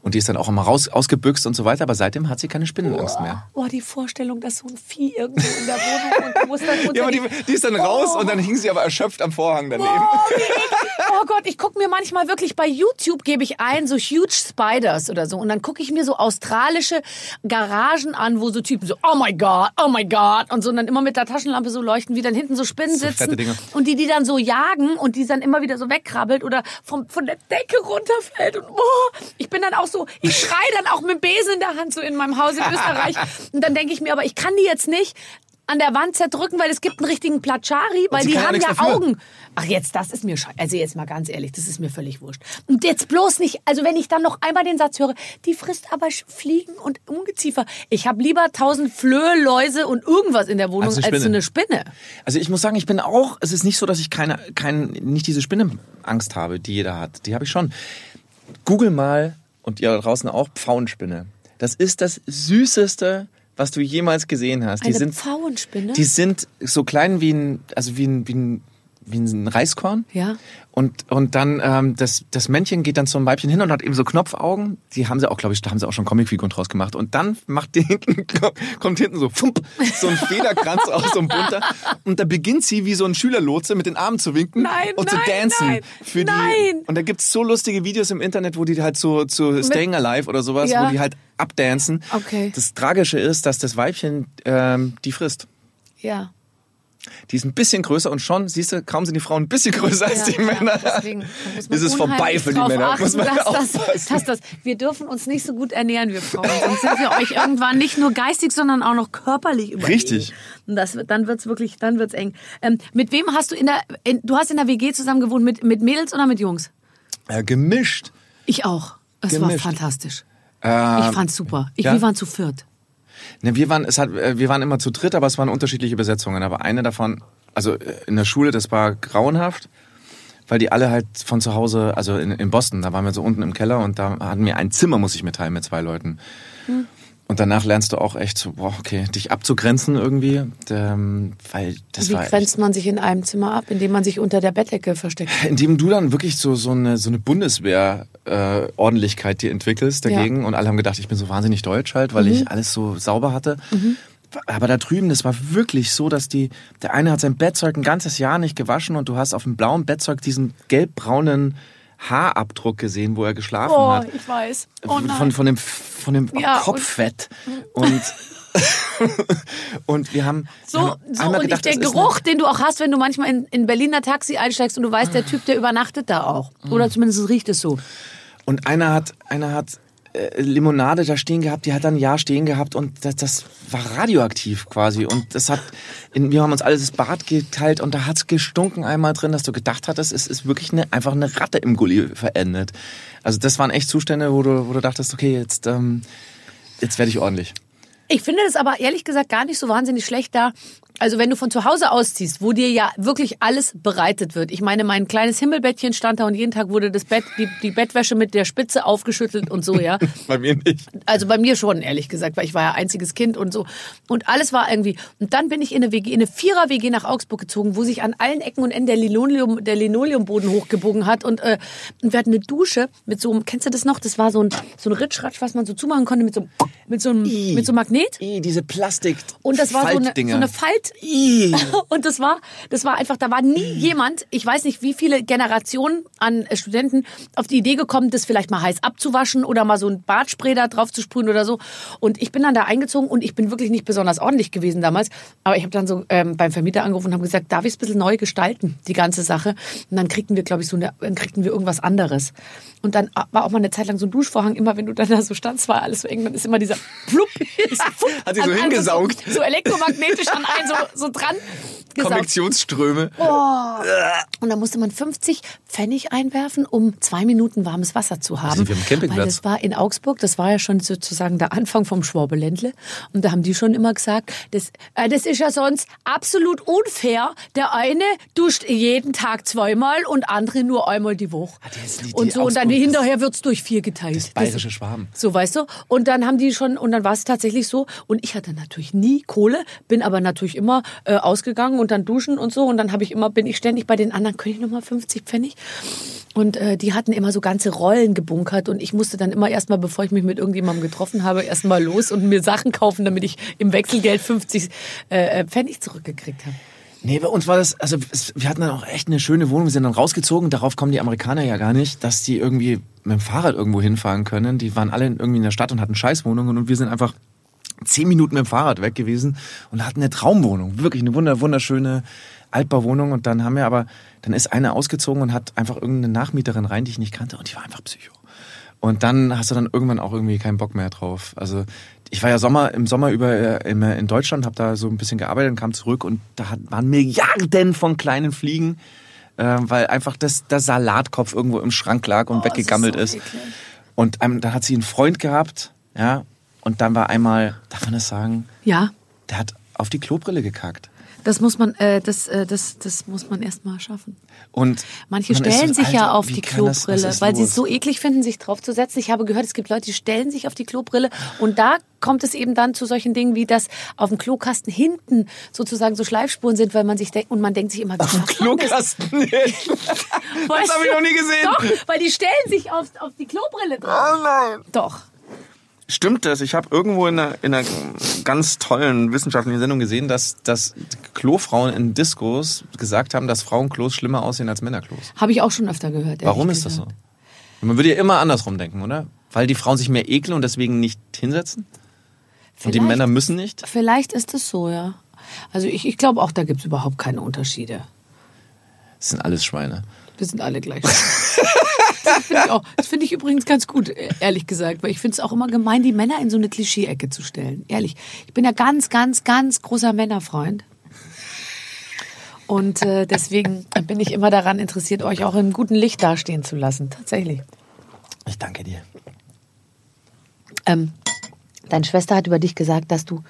Und die ist dann auch immer raus, ausgebüxt und so weiter, aber seitdem hat sie keine Spinnenangst mehr. Oh, die Vorstellung, dass so ein Vieh irgendwo in der Wohnung und du musst dann unter Ja, aber die, die ist dann oh. raus und dann hing sie aber erschöpft am Vorhang daneben. Oh, oh Gott, ich gucke mir manchmal wirklich bei YouTube, gebe ich ein, so Huge Spiders oder so. Und dann gucke ich mir so australische Garagen an, wo so Typen so, oh my God, oh my God. Und so und dann immer mit der Taschenlampe so leuchten, wie dann hinten so Spinnen so sitzen. Und die, die dann so jagen und die dann immer wieder so wegkrabbelt oder vom, von der Decke runterfällt. Und oh, ich bin dann auch so, ich schrei dann auch mit Besen in der Hand so in meinem Haus in Österreich. Und dann denke ich mir, aber ich kann die jetzt nicht an der Wand zerdrücken, weil es gibt einen richtigen Platschari, weil die haben ja, ja Augen. Ach jetzt, das ist mir scheiße. Also jetzt mal ganz ehrlich, das ist mir völlig wurscht. Und jetzt bloß nicht, also wenn ich dann noch einmal den Satz höre, die frisst aber Fliegen und Ungeziefer. Ich habe lieber tausend Flöhe, Läuse und irgendwas in der Wohnung als, als so eine Spinne. Also ich muss sagen, ich bin auch, es ist nicht so, dass ich keine, kein, nicht diese Spinnenangst habe, die jeder hat. Die habe ich schon. Google mal und ihr da draußen auch Pfauenspinne. Das ist das süßeste, was du jemals gesehen hast. Eine die sind Pfauenspinne. Die sind so klein wie ein, also wie ein, wie ein wie ein Reiskorn. Ja. Und, und dann ähm, das, das Männchen geht dann zum Weibchen hin und hat eben so Knopfaugen. Die haben sie auch, glaube ich, da haben sie auch schon Comicfiguren draus gemacht. Und dann macht die hinten, kommt hinten so fump, so ein Federkranz aus so ein bunter. Und da beginnt sie wie so ein Schülerlotse mit den Armen zu winken nein, und nein, zu dancen. Nein, für nein. Die, und da gibt's so lustige Videos im Internet, wo die halt so zu Staying Alive oder sowas, ja. wo die halt abdancen. Okay. Das Tragische ist, dass das Weibchen ähm, die frisst. Ja. Die ist ein bisschen größer und schon, siehst du, kaum sind die Frauen ein bisschen größer ja, als die ja, Männer. Deswegen ist es vorbei für die Männer. Achten, muss man dass, das, dass das, wir dürfen uns nicht so gut ernähren, wir Frauen. Sonst sind wir euch irgendwann nicht nur geistig, sondern auch noch körperlich überlegen. Richtig. Und das, dann wird's wirklich, dann wird's eng. Ähm, mit wem hast du in der, in, du hast in der WG zusammen gewohnt, mit, mit Mädels oder mit Jungs? Ja, gemischt. Ich auch. Es gemischt. war fantastisch. Ähm, ich fand's super. Ich, ja? Wir waren zu viert. Ne, wir waren, es hat, äh, wir waren immer zu dritt, aber es waren unterschiedliche Besetzungen. Aber eine davon, also äh, in der Schule, das war grauenhaft, weil die alle halt von zu Hause, also in, in Boston, da waren wir so unten im Keller und da hatten wir ein Zimmer, muss ich mitteilen, mit zwei Leuten. Hm. Und danach lernst du auch echt so, boah, okay, dich abzugrenzen irgendwie, ähm, weil das Wie war grenzt man sich in einem Zimmer ab, indem man sich unter der Bettdecke versteckt? Indem du dann wirklich so so eine so eine Bundeswehr äh, Ordentlichkeit dir entwickelst dagegen ja. und alle haben gedacht, ich bin so wahnsinnig deutsch halt, weil mhm. ich alles so sauber hatte. Mhm. Aber da drüben, das war wirklich so, dass die, der eine hat sein Bettzeug ein ganzes Jahr nicht gewaschen und du hast auf dem blauen Bettzeug diesen gelbbraunen Haarabdruck gesehen, wo er geschlafen Oh, hat. ich weiß. Oh von, von dem, von dem Ja, Kopffett. Und, und wir haben, So, wir haben so und gedacht, der Geruch, den du auch hast, wenn du manchmal in, in Berliner Taxi einsteigst und du weißt, der Typ, der übernachtet da auch. Oder zumindest riecht es so. Und einer hat, einer hat äh, Limonade da stehen gehabt, die hat dann ein Jahr stehen gehabt und das, das war radioaktiv quasi. Und das hat, in, wir haben uns alles das Bad geteilt und da hat's gestunken einmal drin, dass du gedacht hattest, es ist wirklich eine, einfach eine Ratte im Gully verendet. Also das waren echt Zustände, wo du, wo du dachtest, okay, jetzt, ähm, jetzt werde ich ordentlich. Ich finde das aber ehrlich gesagt gar nicht so wahnsinnig schlecht da. Also wenn du von zu Hause ausziehst, wo dir ja wirklich alles bereitet wird. Ich meine, mein kleines Himmelbettchen stand da und jeden Tag wurde das Bett, die, die Bettwäsche mit der Spitze aufgeschüttelt und so, ja. Bei mir nicht. Also bei mir schon, ehrlich gesagt, weil ich war ja einziges Kind und so. Und alles war irgendwie. Und dann bin ich in eine WG, in eine Vierer-WG nach Augsburg gezogen, wo sich an allen Ecken und Enden der, Linoleum, der Linoleumboden hochgebogen hat. Und, äh, und wir hatten eine Dusche mit so einem, kennst du das noch? Das war so ein, so ein Ritschratsch, was man so zumachen konnte mit so, einem- mit so einem, I. mit so einem Magnet. I, diese Plastik. Und das war so eine, so eine Falt. I. Und das war, das war einfach, da war nie jemand, ich weiß nicht, wie viele Generationen an Studenten auf die Idee gekommen, das vielleicht mal heiß abzuwaschen oder mal so ein Badspray da drauf zu sprühen oder so. Und ich bin dann da eingezogen und ich bin wirklich nicht besonders ordentlich gewesen damals. Aber ich habe dann so ähm, beim Vermieter angerufen und habe gesagt, darf ich es ein bisschen neu gestalten, die ganze Sache? Und dann kriegten wir, glaube ich, so eine, dann kriegten wir irgendwas anderes. Und dann war auch mal eine Zeit lang so ein Duschvorhang, immer wenn du dann da so standst, war alles so eng, dann ist immer dieser Fupp Hat sie so an- hingesaugt. So, so elektromagnetisch an einen so, so dran. Konvektionsströme. Und da musste man 50 Pfennig einwerfen, um zwei Minuten warmes Wasser zu haben. sind wir am Campingplatz. Weil das war in Augsburg, das war ja schon sozusagen der Anfang vom Schwabeländle. Und da haben die schon immer gesagt, das, äh, das ist ja sonst absolut unfair. Der eine duscht jeden Tag zweimal und andere nur einmal die Woche. das ist die- und die so, und dann Augsburg- hinterher wird's durch vier geteilt. Das bayerische Schwaben. So, weißt du? Und dann haben die schon, und dann war es tatsächlich so. Und ich hatte natürlich nie Kohle, bin aber natürlich immer äh, ausgegangen und dann duschen und so. Und dann habe ich immer, bin ich ständig bei den anderen, könnte ich nochmal 50 Pfennig? Und äh, die hatten immer so ganze Rollen gebunkert. Und ich musste dann immer erstmal, bevor ich mich mit irgendjemandem getroffen habe, erstmal los und mir Sachen kaufen, damit ich im Wechselgeld 50 äh, Pfennig zurückgekriegt habe. Nee, bei uns war das, also wir hatten dann auch echt eine schöne Wohnung. Wir sind dann rausgezogen. Darauf kommen die Amerikaner ja gar nicht, dass die irgendwie mit dem Fahrrad irgendwo hinfahren können. Die waren alle irgendwie in der Stadt und hatten Scheißwohnungen und wir sind einfach zehn Minuten mit dem Fahrrad weg gewesen und hatten eine Traumwohnung. Wirklich eine wunder, wunderschöne Altbauwohnung. Und dann haben wir aber, dann ist eine ausgezogen und hat einfach irgendeine Nachmieterin rein, die ich nicht kannte und die war einfach Psycho. Und dann hast du dann irgendwann auch irgendwie keinen Bock mehr drauf. Also ich war ja Sommer, im Sommer über äh, in, in Deutschland, habe da so ein bisschen gearbeitet und kam zurück und da waren Milliarden von kleinen Fliegen, äh, weil einfach das, der Salatkopf irgendwo im Schrank lag und weggegammelt ist. Und ähm, dann hat sie einen Freund gehabt, ja, und dann war einmal, darf man das sagen, Ja, der hat auf die Klobrille gekackt. das muss man, äh, das, äh, das, das muss man erst mal schaffen. Und Manche stellen so, sich ja Alter, auf wie die das- Klobrille, ist weil sie los? es so eklig finden, sich draufzusetzen. Ich habe gehört, es gibt Leute, die stellen sich auf die Klobrille und da kommt es eben dann zu solchen Dingen wie, dass auf dem Klokasten hinten sozusagen so Schleifspuren sind, weil man sich denkt und man denkt sich immer, Auf dem das? Klokasten. Weißt Das habe ich noch nie gesehen. Doch, weil die stellen sich auf, auf die Klobrille drauf. Oh nein. Doch. Stimmt das? Ich habe irgendwo in einer, in einer ganz tollen wissenschaftlichen Sendung gesehen, dass, dass Klofrauen in Diskos gesagt haben, dass Frauenklos schlimmer aussehen als Männerklos. Habe ich auch schon öfter gehört. Warum ist das so? gesagt. Man würde ja immer andersrum denken, oder? Weil die Frauen sich mehr ekeln und deswegen nicht hinsetzen? Und die Vielleicht- Männer müssen nicht? Vielleicht ist es so, ja. Also ich, ich glaube auch, da gibt es überhaupt keine Unterschiede. Das sind alles Schweine. Wir sind alle gleich. das finde ich, auch- das finde ich übrigens ganz gut, ehrlich gesagt, weil ich finde es auch immer gemein, die Männer in so eine Klischee-Ecke zu stellen. Ehrlich. Ich bin ja ganz, ganz, ganz großer Männerfreund. Und äh, deswegen bin ich immer daran interessiert, euch auch im guten Licht dastehen zu lassen. Tatsächlich. Ich danke dir. Ähm, deine Schwester hat über dich gesagt, dass du,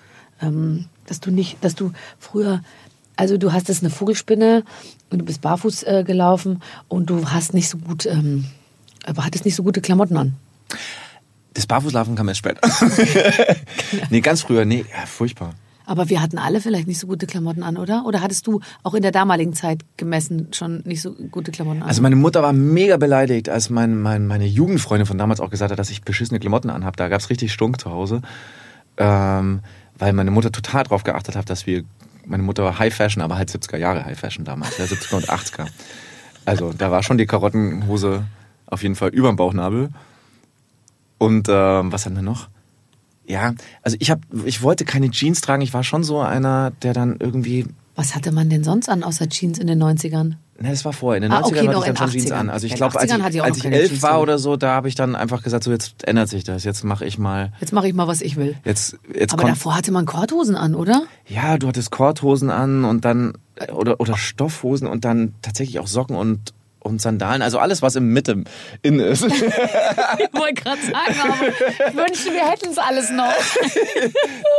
ähm, dass du nicht, dass du früher, also du hast jetzt eine Vogelspinne und du bist barfuß äh, gelaufen und du hast nicht so gut, ähm, aber hattest nicht so gute Klamotten an. Das Barfußlaufen kam erst später. nee, ganz früher. Nee, ja, furchtbar. Aber wir hatten alle vielleicht nicht so gute Klamotten an, oder? Oder hattest du auch in der damaligen Zeit gemessen schon nicht so gute Klamotten an? Also meine Mutter war mega beleidigt, als mein, mein, meine Jugendfreundin von damals auch gesagt hat, dass ich beschissene Klamotten anhab. Da gab's richtig Stunk zu Hause. Ähm, weil meine Mutter total drauf geachtet hat, dass wir, meine Mutter war High Fashion, aber halt 70er Jahre High Fashion damals, ja, 70er und 80er. Also da war schon die Karottenhose auf jeden Fall über dem Bauchnabel. Und ähm, was hatten wir noch? Ja, also ich hab, ich wollte keine Jeans tragen. Ich war schon so einer, der dann irgendwie. Was hatte man denn sonst an außer Jeans in den 90ern? Ne, das war vorher. In den Ah, 90ern okay, hatte ich dann schon Jeans 80ern. an. Also ich glaube, als 80ern ich, als ich elf Jeans war oder so, da habe ich dann einfach gesagt, so jetzt ändert sich das. Jetzt mache ich mal. Jetzt mache ich mal, was ich will. Jetzt, jetzt Aber davor hatte man Korthosen an, oder? Ja, du hattest Korthosen an und dann oder oder Stoffhosen und dann tatsächlich auch Socken und und Sandalen, also alles, was im Mitte in ist. Ich wollte gerade sagen, aber ich wünschte, wir hätten es alles noch.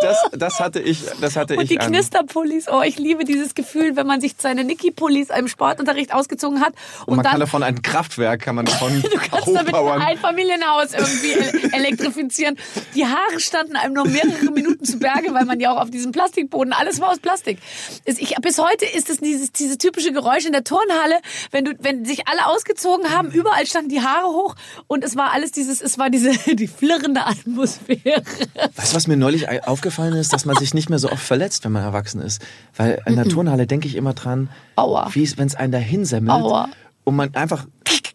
Das, das hatte ich, das hatte Und ich die an. Knisterpullis. Oh, ich liebe dieses Gefühl, wenn man sich seine Niki-Pullis im Sportunterricht ausgezogen hat. Und, Und man dann kann davon ein Kraftwerk, kann man davon Du kannst damit ein Familienhaus irgendwie el- elektrifizieren. Die Haare standen einem nur mehrere Minuten zu Berge, weil man ja auch auf diesem Plastikboden, alles war aus Plastik. Ich, bis heute ist es dieses, dieses typische Geräusch in der Turnhalle, wenn du, wenn sich alle ausgezogen haben, überall standen die Haare hoch und es war alles dieses, es war diese, die flirrende Atmosphäre. Weißt du, was mir neulich aufgefallen ist, dass man sich nicht mehr so oft verletzt, wenn man erwachsen ist. Weil in der Turnhalle denke ich immer dran, Aua. wie es, wenn es einen dahin semmelt Aua. und man einfach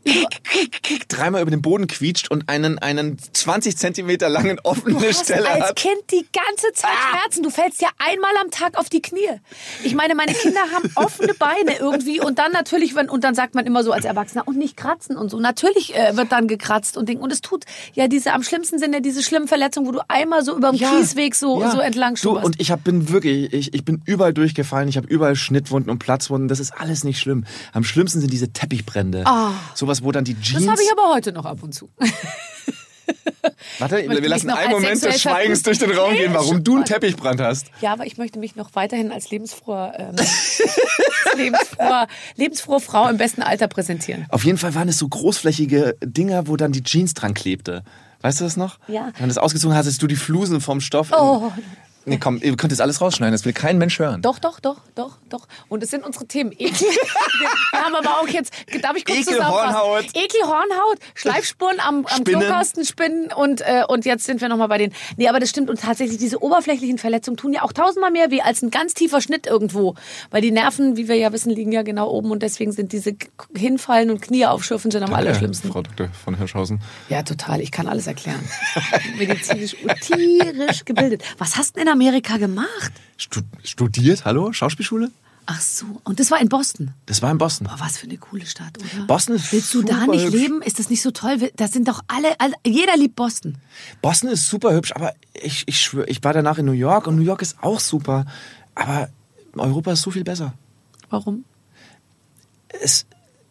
dreimal über den Boden quietscht und einen, einen 20 Zentimeter langen offene Du hast Stelle als hat. Kind die ganze Zeit Schmerzen. Du fällst ja einmal am Tag auf die Knie. Ich meine, meine Kinder haben offene Beine irgendwie und dann natürlich, wenn, und dann sagt man immer so als Erwachsener, und nicht kratzen und so. Natürlich äh, wird dann gekratzt und Ding. Und es tut ja diese, am schlimmsten sind ja diese schlimmen Verletzungen, wo du einmal so über dem Kiesweg so, ja. so entlang du, schubberst. Und ich hab, bin wirklich, ich, ich bin überall durchgefallen, ich habe überall Schnittwunden und Platzwunden. Das ist alles nicht schlimm. Am schlimmsten sind diese Teppichbrände. Sowas, wo dann die Jeans. Das habe ich aber heute noch ab und zu. Warte, wir lassen einen Moment des Schweigens durch den Raum gehen, warum du einen. Teppichbrand hast. Ja, aber ich möchte mich noch weiterhin als lebensfroher, ähm, lebensfroher, lebensfrohe Frau im besten Alter präsentieren. Auf jeden Fall waren es so großflächige Dinger, wo dann die Jeans dran klebte. Weißt du das noch? Ja. Wenn du das ausgezogen hast, hattest du die Flusen vom Stoff. Oh. Nee, komm, ihr könnt das alles rausschneiden, das will kein Mensch hören. Doch, doch, doch, doch, doch. Und es sind unsere Themen. Ekel. Wir haben aber auch jetzt, darf ich kurz Ekel, zusammenfassen? Hornhaut. Ekel, Hornhaut, Schleifspuren am, am Spinnen. Klokasten, Spinnen und, äh, und jetzt sind wir nochmal bei den... Nee, aber das stimmt. Und tatsächlich, diese oberflächlichen Verletzungen tun ja auch tausendmal mehr weh als ein ganz tiefer Schnitt irgendwo. Weil die Nerven, wie wir ja wissen, liegen ja genau oben und deswegen sind diese Hinfallen und Knie aufschürfen sind am allerschlimmsten. Frau Dr. von Hirschhausen. Ja, total. Ich kann alles erklären. Medizinisch tierisch gebildet. Was hast du denn in Amerika gemacht? Stu studiert, hallo? Schauspielschule? Ach so. Und das war in Boston. Das war in Boston. Boah, was für eine coole Stadt, oder? Boston ist Willst du da nicht hübsch. leben? Ist das nicht so toll? Das sind doch alle, alle jeder liebt Boston. Boston ist super hübsch, aber ich, ich schwöre, ich war danach in New York und New York ist auch super. Aber Europa ist so viel besser. Warum? es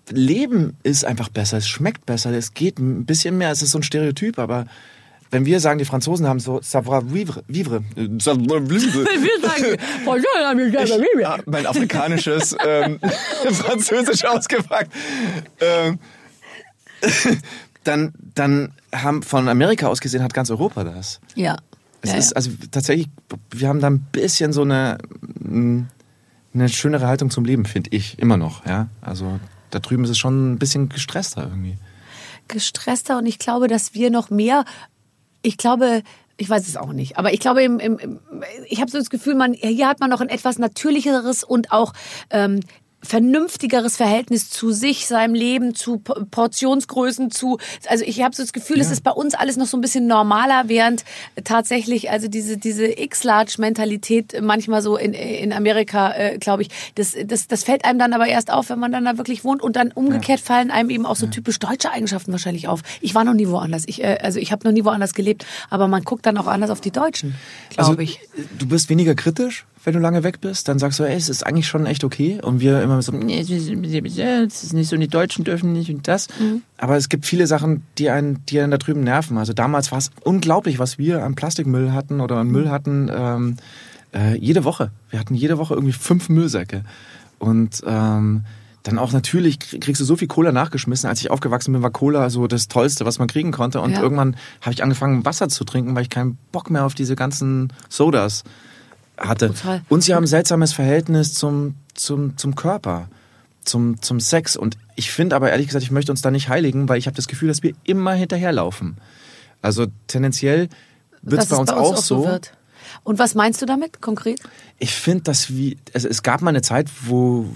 Leben ist einfach besser, es schmeckt besser, es geht ein bisschen mehr, es ist so ein Stereotyp, aber wenn wir sagen, die Franzosen haben so savoir vivre, vivre, äh, savoir vivre. Ich hab mein afrikanisches ähm, Französisch ausgepackt. Ähm, dann, dann haben von Amerika aus gesehen hat ganz Europa das. Ja. Es ja, ist ja. also tatsächlich, wir haben da ein bisschen so eine, mm, eine schönere Haltung zum Leben, finde ich, immer noch. Ja, also da drüben ist es schon ein bisschen gestresster irgendwie. gestresster und ich glaube, dass wir noch mehr, ich glaube, ich weiß es auch nicht, aber ich glaube, im, im, ich habe so das Gefühl, man, hier hat man noch ein etwas natürlicheres und auch ähm, vernünftigeres Verhältnis zu sich, seinem Leben, zu Portionsgrößen, zu also ich habe so das Gefühl, es ist bei uns alles noch so ein bisschen normaler, während tatsächlich also diese diese X-Large-Mentalität manchmal so in, in Amerika, äh, glaube ich, das, das das fällt einem dann aber erst auf, wenn man dann da wirklich wohnt und dann umgekehrt fallen einem eben auch so typisch deutsche Eigenschaften wahrscheinlich auf. Ich war noch nie woanders, ich äh, also ich habe noch nie woanders gelebt, aber man guckt dann auch anders auf die Deutschen, glaube Also, ich. Du bist weniger kritisch, wenn du lange weg bist. Dann sagst du, ey, es ist eigentlich schon echt okay. Und wir immer so, nee, es ist nicht so, die Deutschen dürfen nicht und das. Mhm. Aber es gibt viele Sachen, die einen, die einen da drüben nerven. Also damals war es unglaublich, was wir an Plastikmüll hatten oder an. Müll hatten. Ähm, äh, jede Woche. Wir hatten jede Woche irgendwie fünf Müllsäcke. Und ähm, dann auch natürlich kriegst du so viel Cola nachgeschmissen. Als ich aufgewachsen bin, war Cola so das Tollste, was man kriegen konnte. Und Ja. irgendwann habe ich angefangen, Wasser zu trinken, weil ich keinen Bock mehr auf diese ganzen Sodas hatte. Total. Und sie haben ein seltsames Verhältnis zum, zum, zum Körper, zum, zum Sex. Und ich finde aber ehrlich gesagt, ich möchte uns da nicht heiligen, weil ich habe das Gefühl, dass wir immer hinterherlaufen. Also tendenziell wird es bei uns auch so. wird. Und was meinst du damit konkret? Ich finde, dass wir, also es gab mal eine Zeit, wo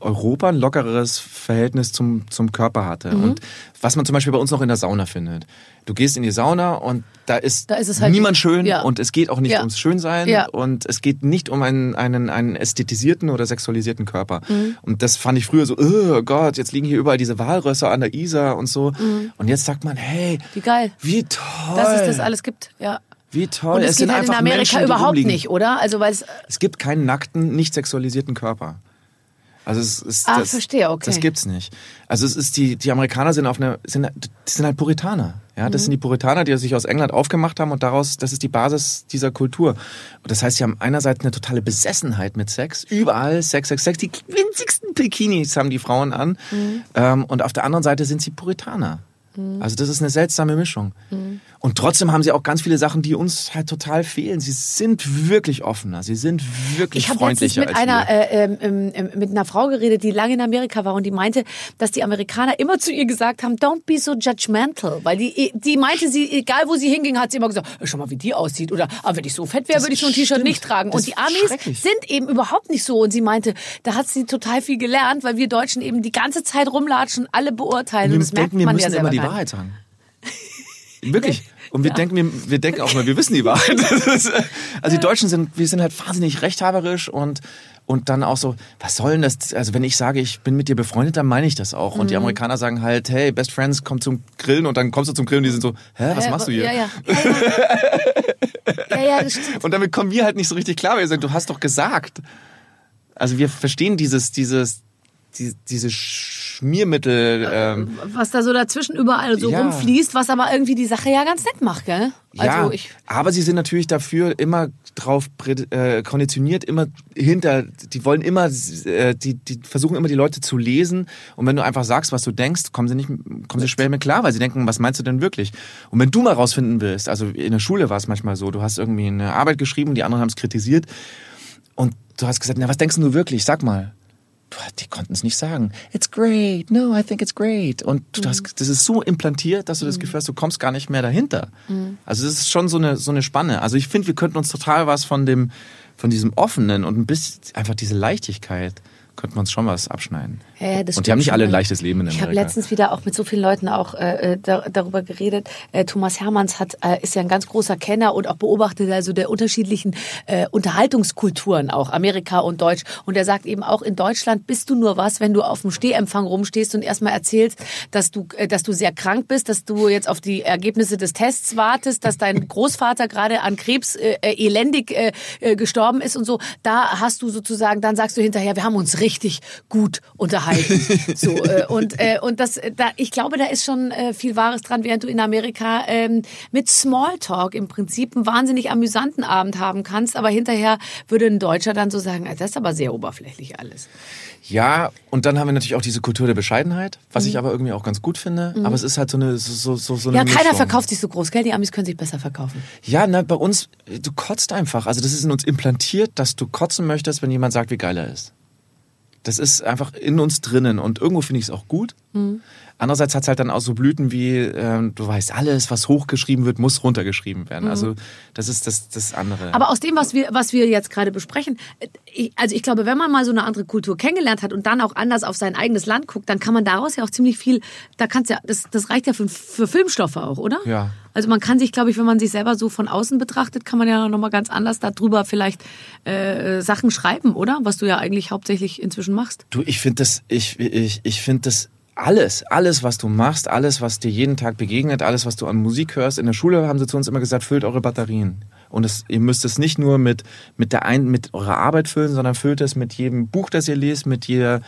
Europa ein lockeres Verhältnis zum, zum Körper hatte. Mhm. Und was man zum Beispiel bei uns noch in der Sauna findet. Du gehst in die Sauna und da ist, da ist halt niemand schön ja. und es geht auch nicht ja. ums Schönsein ja. und es geht nicht um einen, einen, einen ästhetisierten oder sexualisierten Körper. Mhm. Und das fand ich früher so, oh Gott, jetzt liegen hier überall diese Walrösser an der Isar und so. Mhm. Und jetzt sagt man, hey, wie geil, wie toll, dass es das alles gibt. Ja. Wie toll. Und es, es geht halt in Amerika Menschen, überhaupt nicht, oder? Also weil es es gibt keinen nackten, nicht sexualisierten Körper. Also es ist ah, das, verstehe, okay. Das gibt's nicht. Also es ist die die Amerikaner sind auf einer sind die sind halt Puritaner. Ja, das mhm. sind die Puritaner, die sich aus England aufgemacht haben und daraus das ist die Basis dieser Kultur. Und das heißt, sie haben einerseits eine totale Besessenheit mit Sex, überall Sex, Sex, Sex. Die winzigsten Bikinis haben die Frauen an. Mhm. Ähm, und auf der anderen Seite sind sie Puritaner. Mhm. Also das ist eine seltsame Mischung. Und trotzdem haben sie auch ganz viele Sachen, die uns halt total fehlen. Sie sind wirklich offener, sie sind wirklich ich freundlicher. Ich habe mit einer äh, ähm, ähm, mit einer Frau geredet, die lange in Amerika war und die meinte, dass die Amerikaner immer zu ihr gesagt haben, don't be so judgmental, weil die die meinte, sie egal wo sie hinging, hat sie immer gesagt, schau mal, wie die aussieht oder ah, wenn ich so fett wäre, würde ich so ein T-Shirt nicht tragen. Das und die Amis sind eben überhaupt nicht so. Und sie meinte, da hat sie total viel gelernt, weil wir Deutschen eben die ganze Zeit rumlatschen, alle beurteilen. Und, und das merkt man ja selber die Wahrheit sagen. Wirklich. Und wir ja. denken, wir, wir denken auch mal, wir wissen die Wahrheit. Ist, also die Deutschen sind, wir sind halt wahnsinnig rechthaberisch und und dann auch so, was soll denn das? Also wenn ich sage, ich bin mit dir befreundet, dann meine ich das auch. Und die mhm. Amerikaner sagen halt, hey, Best Friends, komm zum Grillen und dann kommst du zum Grillen und die sind so, hä, was machst du hier? Ja, ja. ja, ja. ja, das stimmt. Und damit kommen wir halt nicht so richtig klar, weil wir sagen, du hast doch gesagt. Also wir verstehen dieses, dieses, die, diese Schmiermittel. Ähm, was da so dazwischen überall so ja. rumfließt, was aber irgendwie die Sache ja ganz nett macht, gell? Also ja, ich aber sie sind natürlich dafür immer drauf äh, konditioniert, immer hinter, die wollen immer, äh, die, die versuchen immer die Leute zu lesen und wenn du einfach sagst, was du denkst, kommen sie nicht, kommen sie schwer mit klar, weil sie denken, was meinst du denn wirklich? Und wenn du mal rausfinden willst, also in der Schule war es manchmal so, du hast irgendwie eine Arbeit geschrieben, die anderen haben es kritisiert und du hast gesagt, na, was denkst du wirklich? Sag mal die konnten es nicht sagen. It's great. No, I think it's great. Und mhm. hast, das ist so implantiert, dass du das mhm. Gefühl hast, du kommst gar nicht mehr dahinter. Mhm. Also das ist schon so eine, so eine Spanne. Also ich finde, wir könnten uns total was von dem, von diesem Offenen und ein bisschen einfach diese Leichtigkeit könnten wir uns schon was abschneiden. Ja, und die haben nicht alle ein leichtes Leben in Amerika. Ich habe letztens wieder auch mit so vielen Leuten auch äh, äh da, darüber geredet. Äh, Thomas Hermanns hat, äh, ist ja ein ganz großer Kenner und auch beobachtet also der unterschiedlichen äh, Unterhaltungskulturen auch, Amerika und Deutsch. Und er sagt eben auch, in Deutschland bist du nur was, wenn du auf dem Stehempfang rumstehst und erstmal erzählst, dass du, äh, dass du sehr krank bist, dass du jetzt auf die Ergebnisse des Tests wartest, dass dein Großvater gerade an Krebs elendig gestorben ist und so. Da hast du sozusagen, dann sagst du hinterher, wir haben uns richtig gut unterhalten. so, äh, und, äh, und das, da, ich glaube, da ist schon äh, viel Wahres dran, während du in Amerika ähm, mit Smalltalk im Prinzip einen wahnsinnig amüsanten Abend haben kannst, aber hinterher würde ein Deutscher dann so sagen, das ist aber sehr oberflächlich alles. Ja, und dann haben wir natürlich auch diese Kultur der Bescheidenheit, was mhm. ich aber irgendwie auch ganz gut finde. Mhm. Aber es ist halt so eine so, so, so eine Ja, keiner Mischung. verkauft sich so groß, gell? Die Amis können sich besser verkaufen. Ja, na, bei uns, du kotzt einfach. Also das ist in uns implantiert, dass du kotzen möchtest, wenn jemand sagt, wie geil er ist. Das ist einfach in uns drinnen und irgendwo finde ich es auch gut. Mhm. Andererseits hat es halt dann auch so Blüten wie, äh, du weißt, alles, was hochgeschrieben wird, muss runtergeschrieben werden. Mhm. Also das ist das, das andere. Aber aus dem, was wir, was wir jetzt gerade besprechen, äh, ich, also ich glaube, wenn man mal so eine andere Kultur kennengelernt hat und dann auch anders auf sein eigenes Land guckt, dann kann man daraus ja auch ziemlich viel, da kannst ja, das, das reicht ja für, für Filmstoffe auch, oder? Ja. Also man kann sich, glaube ich, wenn man sich selber so von außen betrachtet, kann man ja nochmal ganz anders darüber vielleicht äh, Sachen schreiben, oder? Was du ja eigentlich hauptsächlich inzwischen machst. Du, ich finde das, ich, ich, ich finde das alles, alles, was du machst, alles, was dir jeden Tag begegnet, alles, was du an Musik hörst. In der Schule haben sie zu uns immer gesagt, füllt eure Batterien. Und es, ihr müsst es nicht nur mit, mit der ein, mit eurer Arbeit füllen, sondern füllt es mit jedem Buch, das ihr lest, mit jeder,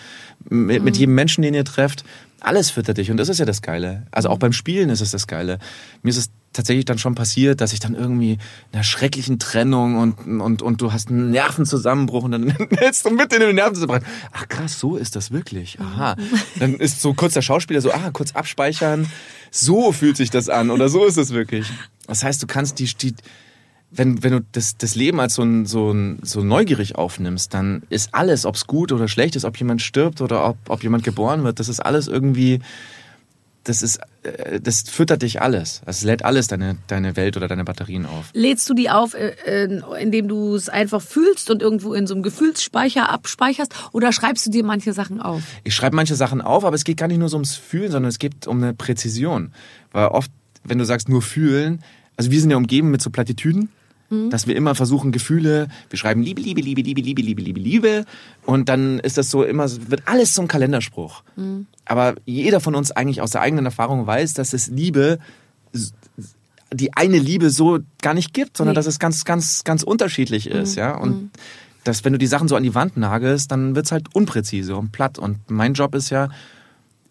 mit, mhm. mit jedem Menschen, den ihr trefft. Alles füttert dich. Und das ist ja das Geile. Also auch beim Spielen ist es das Geile. Mir ist es tatsächlich dann schon passiert, dass ich dann irgendwie in einer schrecklichen Trennung und, und, und du hast einen Nervenzusammenbruch und dann hältst du mit in den Nervenzusammenbruch. Ach krass, so ist das wirklich. Aha. Dann ist so kurz der Schauspieler so, ah, kurz abspeichern. So fühlt sich das an oder so ist es wirklich. Das heißt, du kannst die, die wenn, wenn du das, das Leben als so, ein, so, ein, so neugierig aufnimmst, dann ist alles, ob es gut oder schlecht ist, ob jemand stirbt oder ob, ob jemand geboren wird, das ist alles irgendwie das ist, äh, das füttert dich alles. Es lädt alles deine, deine Welt oder deine Batterien auf. Lädst du die auf, äh, äh, indem du es einfach fühlst und irgendwo in so einem Gefühlsspeicher abspeicherst oder schreibst du dir manche Sachen auf? Ich schreibe manche Sachen auf, aber es geht gar nicht nur so ums Fühlen, sondern es geht um eine Präzision. Weil oft, wenn du sagst nur fühlen, also wir sind ja umgeben mit so Plattitüden dass wir immer versuchen, Gefühle, wir schreiben Liebe, Liebe, Liebe, Liebe, Liebe, Liebe, Liebe, Liebe. Und dann ist das so immer, wird alles zum Kalenderspruch. Mhm. Aber jeder von uns eigentlich aus der eigenen Erfahrung weiß, dass es Liebe, die eine Liebe so gar nicht gibt, sondern nee. dass es ganz, ganz, ganz unterschiedlich ist, mhm. ja. Und mhm. dass, wenn du die Sachen so an die Wand nagelst, dann wird's halt unpräzise und platt. Und mein Job ist ja,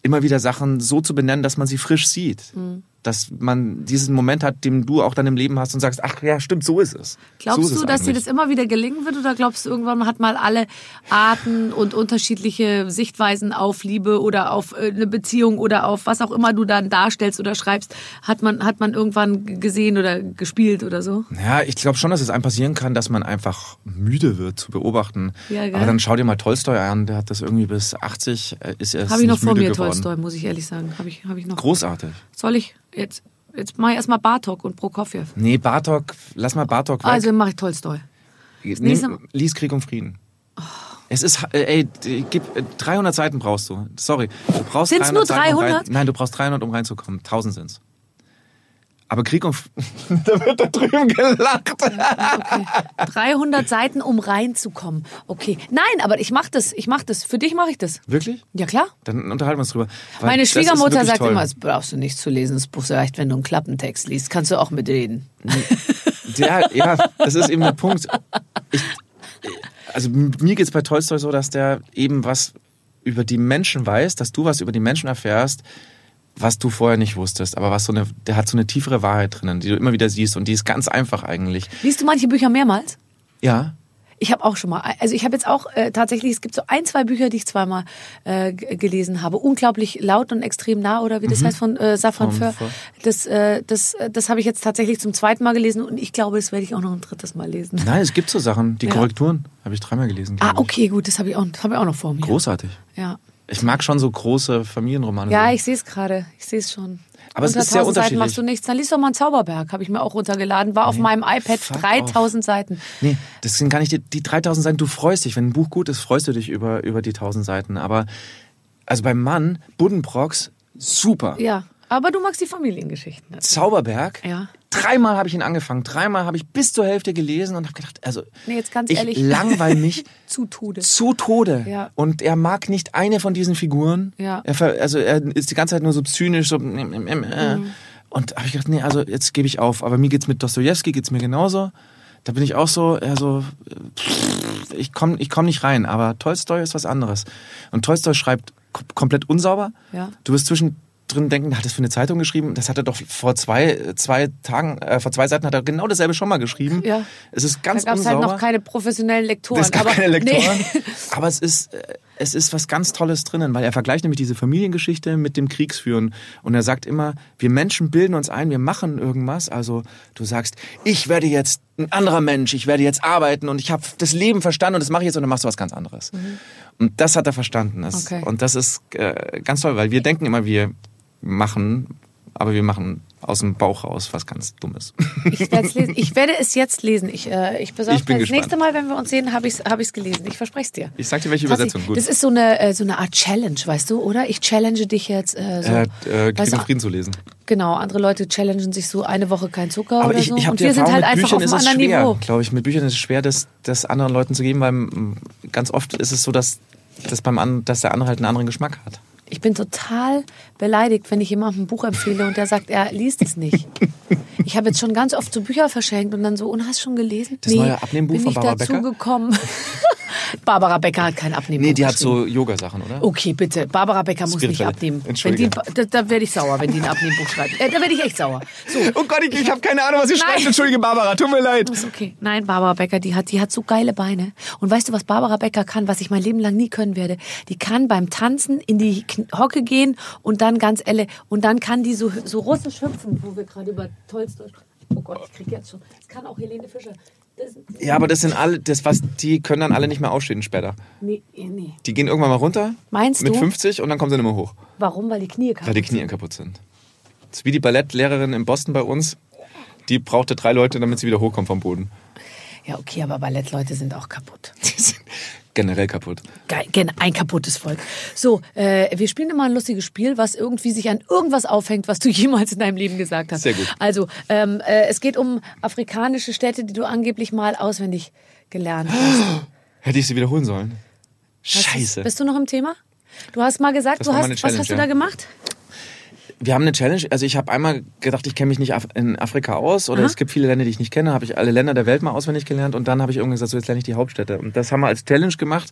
immer wieder Sachen so zu benennen, dass man sie frisch sieht. Mhm dass man diesen Moment hat, den du auch dann im Leben hast und sagst, ach ja, stimmt, so ist es. Glaubst so du, dass dir das immer wieder gelingen wird oder glaubst du, irgendwann hat mal alle Arten und unterschiedliche Sichtweisen auf Liebe oder auf äh, eine Beziehung oder auf was auch immer du dann darstellst oder schreibst, hat man, hat man irgendwann gesehen oder gespielt oder so? Ja, ich glaube schon, dass es einem passieren kann, dass man einfach müde wird zu beobachten. Ja, Aber dann schau dir mal Tolstoi an, der hat das irgendwie bis 80 äh, ist er Habe ich noch vor mir, geworden. Tolstoi, muss ich ehrlich sagen. Habe ich, hab ich noch. Großartig. Soll ich? Jetzt, jetzt mache ich erstmal Bartok und Prokofjew. Nee, Bartok, lass mal Bartok weg. Also mache ich Tolstoi. Nimm, lies Krieg und Frieden. Oh. Es ist, äh, ey, gib, 300 äh, Seiten brauchst du. Sorry. Du brauchst sind's 300 nur 300? um rein, nein, du brauchst 300, um reinzukommen. 1000 sind's. Aber Krieg und da wird da drüben gelacht. Okay. 300 Seiten, um reinzukommen. Okay. Nein, aber ich mach das. Ich mach das. Für dich mache ich das. Wirklich? Ja, klar. Dann unterhalten wir uns drüber. Weil Meine Schwiegermutter sagt toll. immer, das brauchst du nicht zu lesen. Das Buch reicht, wenn du einen Klappentext liest. Kannst du auch mitreden. Ja, ja, das ist eben der Punkt. Ich, also mir geht's bei Tolstoi so, dass der eben was über die Menschen weiß, dass du was über die Menschen erfährst, was du vorher nicht wusstest, aber was so eine, der hat so eine tiefere Wahrheit drinnen, die du immer wieder siehst und die ist ganz einfach eigentlich. Liest du manche Bücher mehrmals? Ja. Ich habe auch schon mal, also ich habe jetzt auch äh, tatsächlich, es gibt so ein, zwei Bücher, die ich zweimal äh, gelesen habe. Unglaublich laut und extrem nah oder wie das mhm. heißt von äh, Safran Föhr. Das, äh, das, das habe ich jetzt tatsächlich zum zweiten Mal gelesen und ich glaube, das werde ich auch noch ein drittes Mal lesen. Nein, es gibt so Sachen, die ja. Korrekturen habe ich dreimal gelesen. Ah, okay, gut, das habe ich, auch, hab ich auch noch vor mir. Großartig. Ja. Ich mag schon so große Familienromane. Ja, ich sehe es gerade. Ich sehe es schon. Aber Unter es ist sehr unterschiedlich. Seiten machst du nichts. Dann liest doch mal einen Zauberberg. Habe ich mir auch runtergeladen. War nee, auf meinem iPad 3000 auf. Seiten. Nee, das sind gar nicht die, die 3000 Seiten. Du freust dich. Wenn ein Buch gut ist, freust du dich über, über die 1000 Seiten. Aber also beim Mann, Buddenbrocks, super. Ja, aber du magst die Familiengeschichten. Zauberberg? Ja. Dreimal habe ich ihn angefangen. Dreimal habe ich bis zur Hälfte gelesen und habe gedacht, also nee, jetzt ganz ich ehrlich. langweile mich zu Tode. Zu Tode. Ja. Und er mag nicht eine von diesen Figuren. Ja. Er, also er ist die ganze Zeit nur so zynisch, so. Äh. Mhm. Und habe ich gedacht, nee, also jetzt gebe ich auf. Aber mir geht's mit Dostoevsky geht's mir genauso. Da bin ich auch so, eher so, ich komme ich komm nicht rein. Aber Tolstoi ist was anderes. Und Tolstoi schreibt komplett unsauber. Ja. Du wirst zwischen drin denken, hat das für eine Zeitung geschrieben? Das hat er doch vor zwei, zwei Tagen, äh, vor zwei Seiten hat er genau dasselbe schon mal geschrieben. Ja. Es ist ganz Da gab es halt noch keine professionellen Lektoren. Es gab aber, keine Lektoren. Nee. Aber es ist, äh, es ist was ganz Tolles drinnen, weil er vergleicht nämlich diese Familiengeschichte mit dem Kriegsführen. Und er sagt immer, wir Menschen bilden uns ein, wir machen irgendwas. Also du sagst, ich werde jetzt ein anderer Mensch, ich werde jetzt arbeiten und ich habe das Leben verstanden und das mache ich jetzt und dann machst du was ganz anderes. Mhm. Und das hat er verstanden. Das, okay. Und das ist äh, ganz toll, weil wir denken immer, wir machen, aber wir machen aus dem Bauch raus was ganz Dummes. Ich, ich werde es jetzt lesen. Ich, äh, ich besorge ich bin das nächste Mal, wenn wir uns sehen, habe ich es hab gelesen. Ich verspreche es dir. Ich sag dir, welche Übersetzung. Gut. Das ist so eine, äh, so eine Art Challenge, weißt du, oder? Ich challenge dich jetzt äh, so. Äh, äh, Krieg und Frieden zu lesen. Genau, andere Leute challengen sich so eine Woche kein Zucker aber oder ich, so. Ich und wir sind halt einfach Büchern auf einem anderen schwer, Niveau. Glaube ich, mit Büchern ist es schwer, das, das anderen Leuten zu geben, weil ganz oft ist es so, dass, dass, beim, dass der andere halt einen anderen Geschmack hat. Ich bin total beleidigt, wenn ich jemandem ein Buch empfehle und der sagt, er liest es nicht. Ich habe jetzt schon ganz oft so Bücher verschenkt und dann so, und hast schon gelesen? Das nee, neue Abnehmbuch von Barbara Becker? Gekommen. Barbara Becker hat kein Abnehmbuch. Nee, die hat so Yoga-Sachen, oder? Okay, bitte. Barbara Becker muss nicht abnehmen. Wenn die, da, da werde ich sauer, wenn die ein Abnehmbuch schreibt. Äh, da werde ich echt sauer. So. Oh Gott, ich, ich habe keine Ahnung, was sie schreibt. Entschuldige, Barbara, tut mir leid. ist okay. Nein, Barbara Becker, die hat, die hat so geile Beine. Und weißt du, was Barbara Becker kann, was ich mein Leben lang nie können werde? Die kann beim Tanzen in die Hocke gehen und dann ganz elle. Und dann kann die so, so russisch hüpfen, wo wir gerade über Tolstoi. Oh Gott, ich kriege jetzt schon. Das kann auch Helene Fischer. Ja, aber das sind alle, das was, die können dann alle nicht mehr aufstehen später. Nee, nee. Die gehen irgendwann mal runter. Meinst mit du? Mit 50 und dann kommen sie nicht mehr hoch. Warum? Weil die Knie kaputt Weil die Knie kaputt sind. Das ist wie die Ballettlehrerin in Boston bei uns. Die brauchte drei Leute, damit sie wieder hochkommt vom Boden. Ja, okay, aber Ballettleute sind auch kaputt. Generell kaputt. Geil, ein kaputtes Volk. So, äh, wir spielen immer ein lustiges Spiel, was irgendwie sich an irgendwas aufhängt, was du jemals in deinem Leben gesagt hast. Sehr gut. Also, ähm, äh, es geht um afrikanische Städte, die du angeblich mal auswendig gelernt hast. Hätte ich sie wiederholen sollen? Hast Scheiße. Bist du noch im Thema? Du hast mal gesagt, Das du hast, was Challenge, hast du da gemacht? Wir haben eine Challenge. Also ich habe einmal gedacht, ich kenne mich nicht Af- in Afrika aus oder Aha. es gibt viele Länder, die ich nicht kenne. Habe ich alle Länder der Welt mal auswendig gelernt und dann habe ich irgendwann gesagt, so jetzt lerne ich die Hauptstädte. Und das haben wir als Challenge gemacht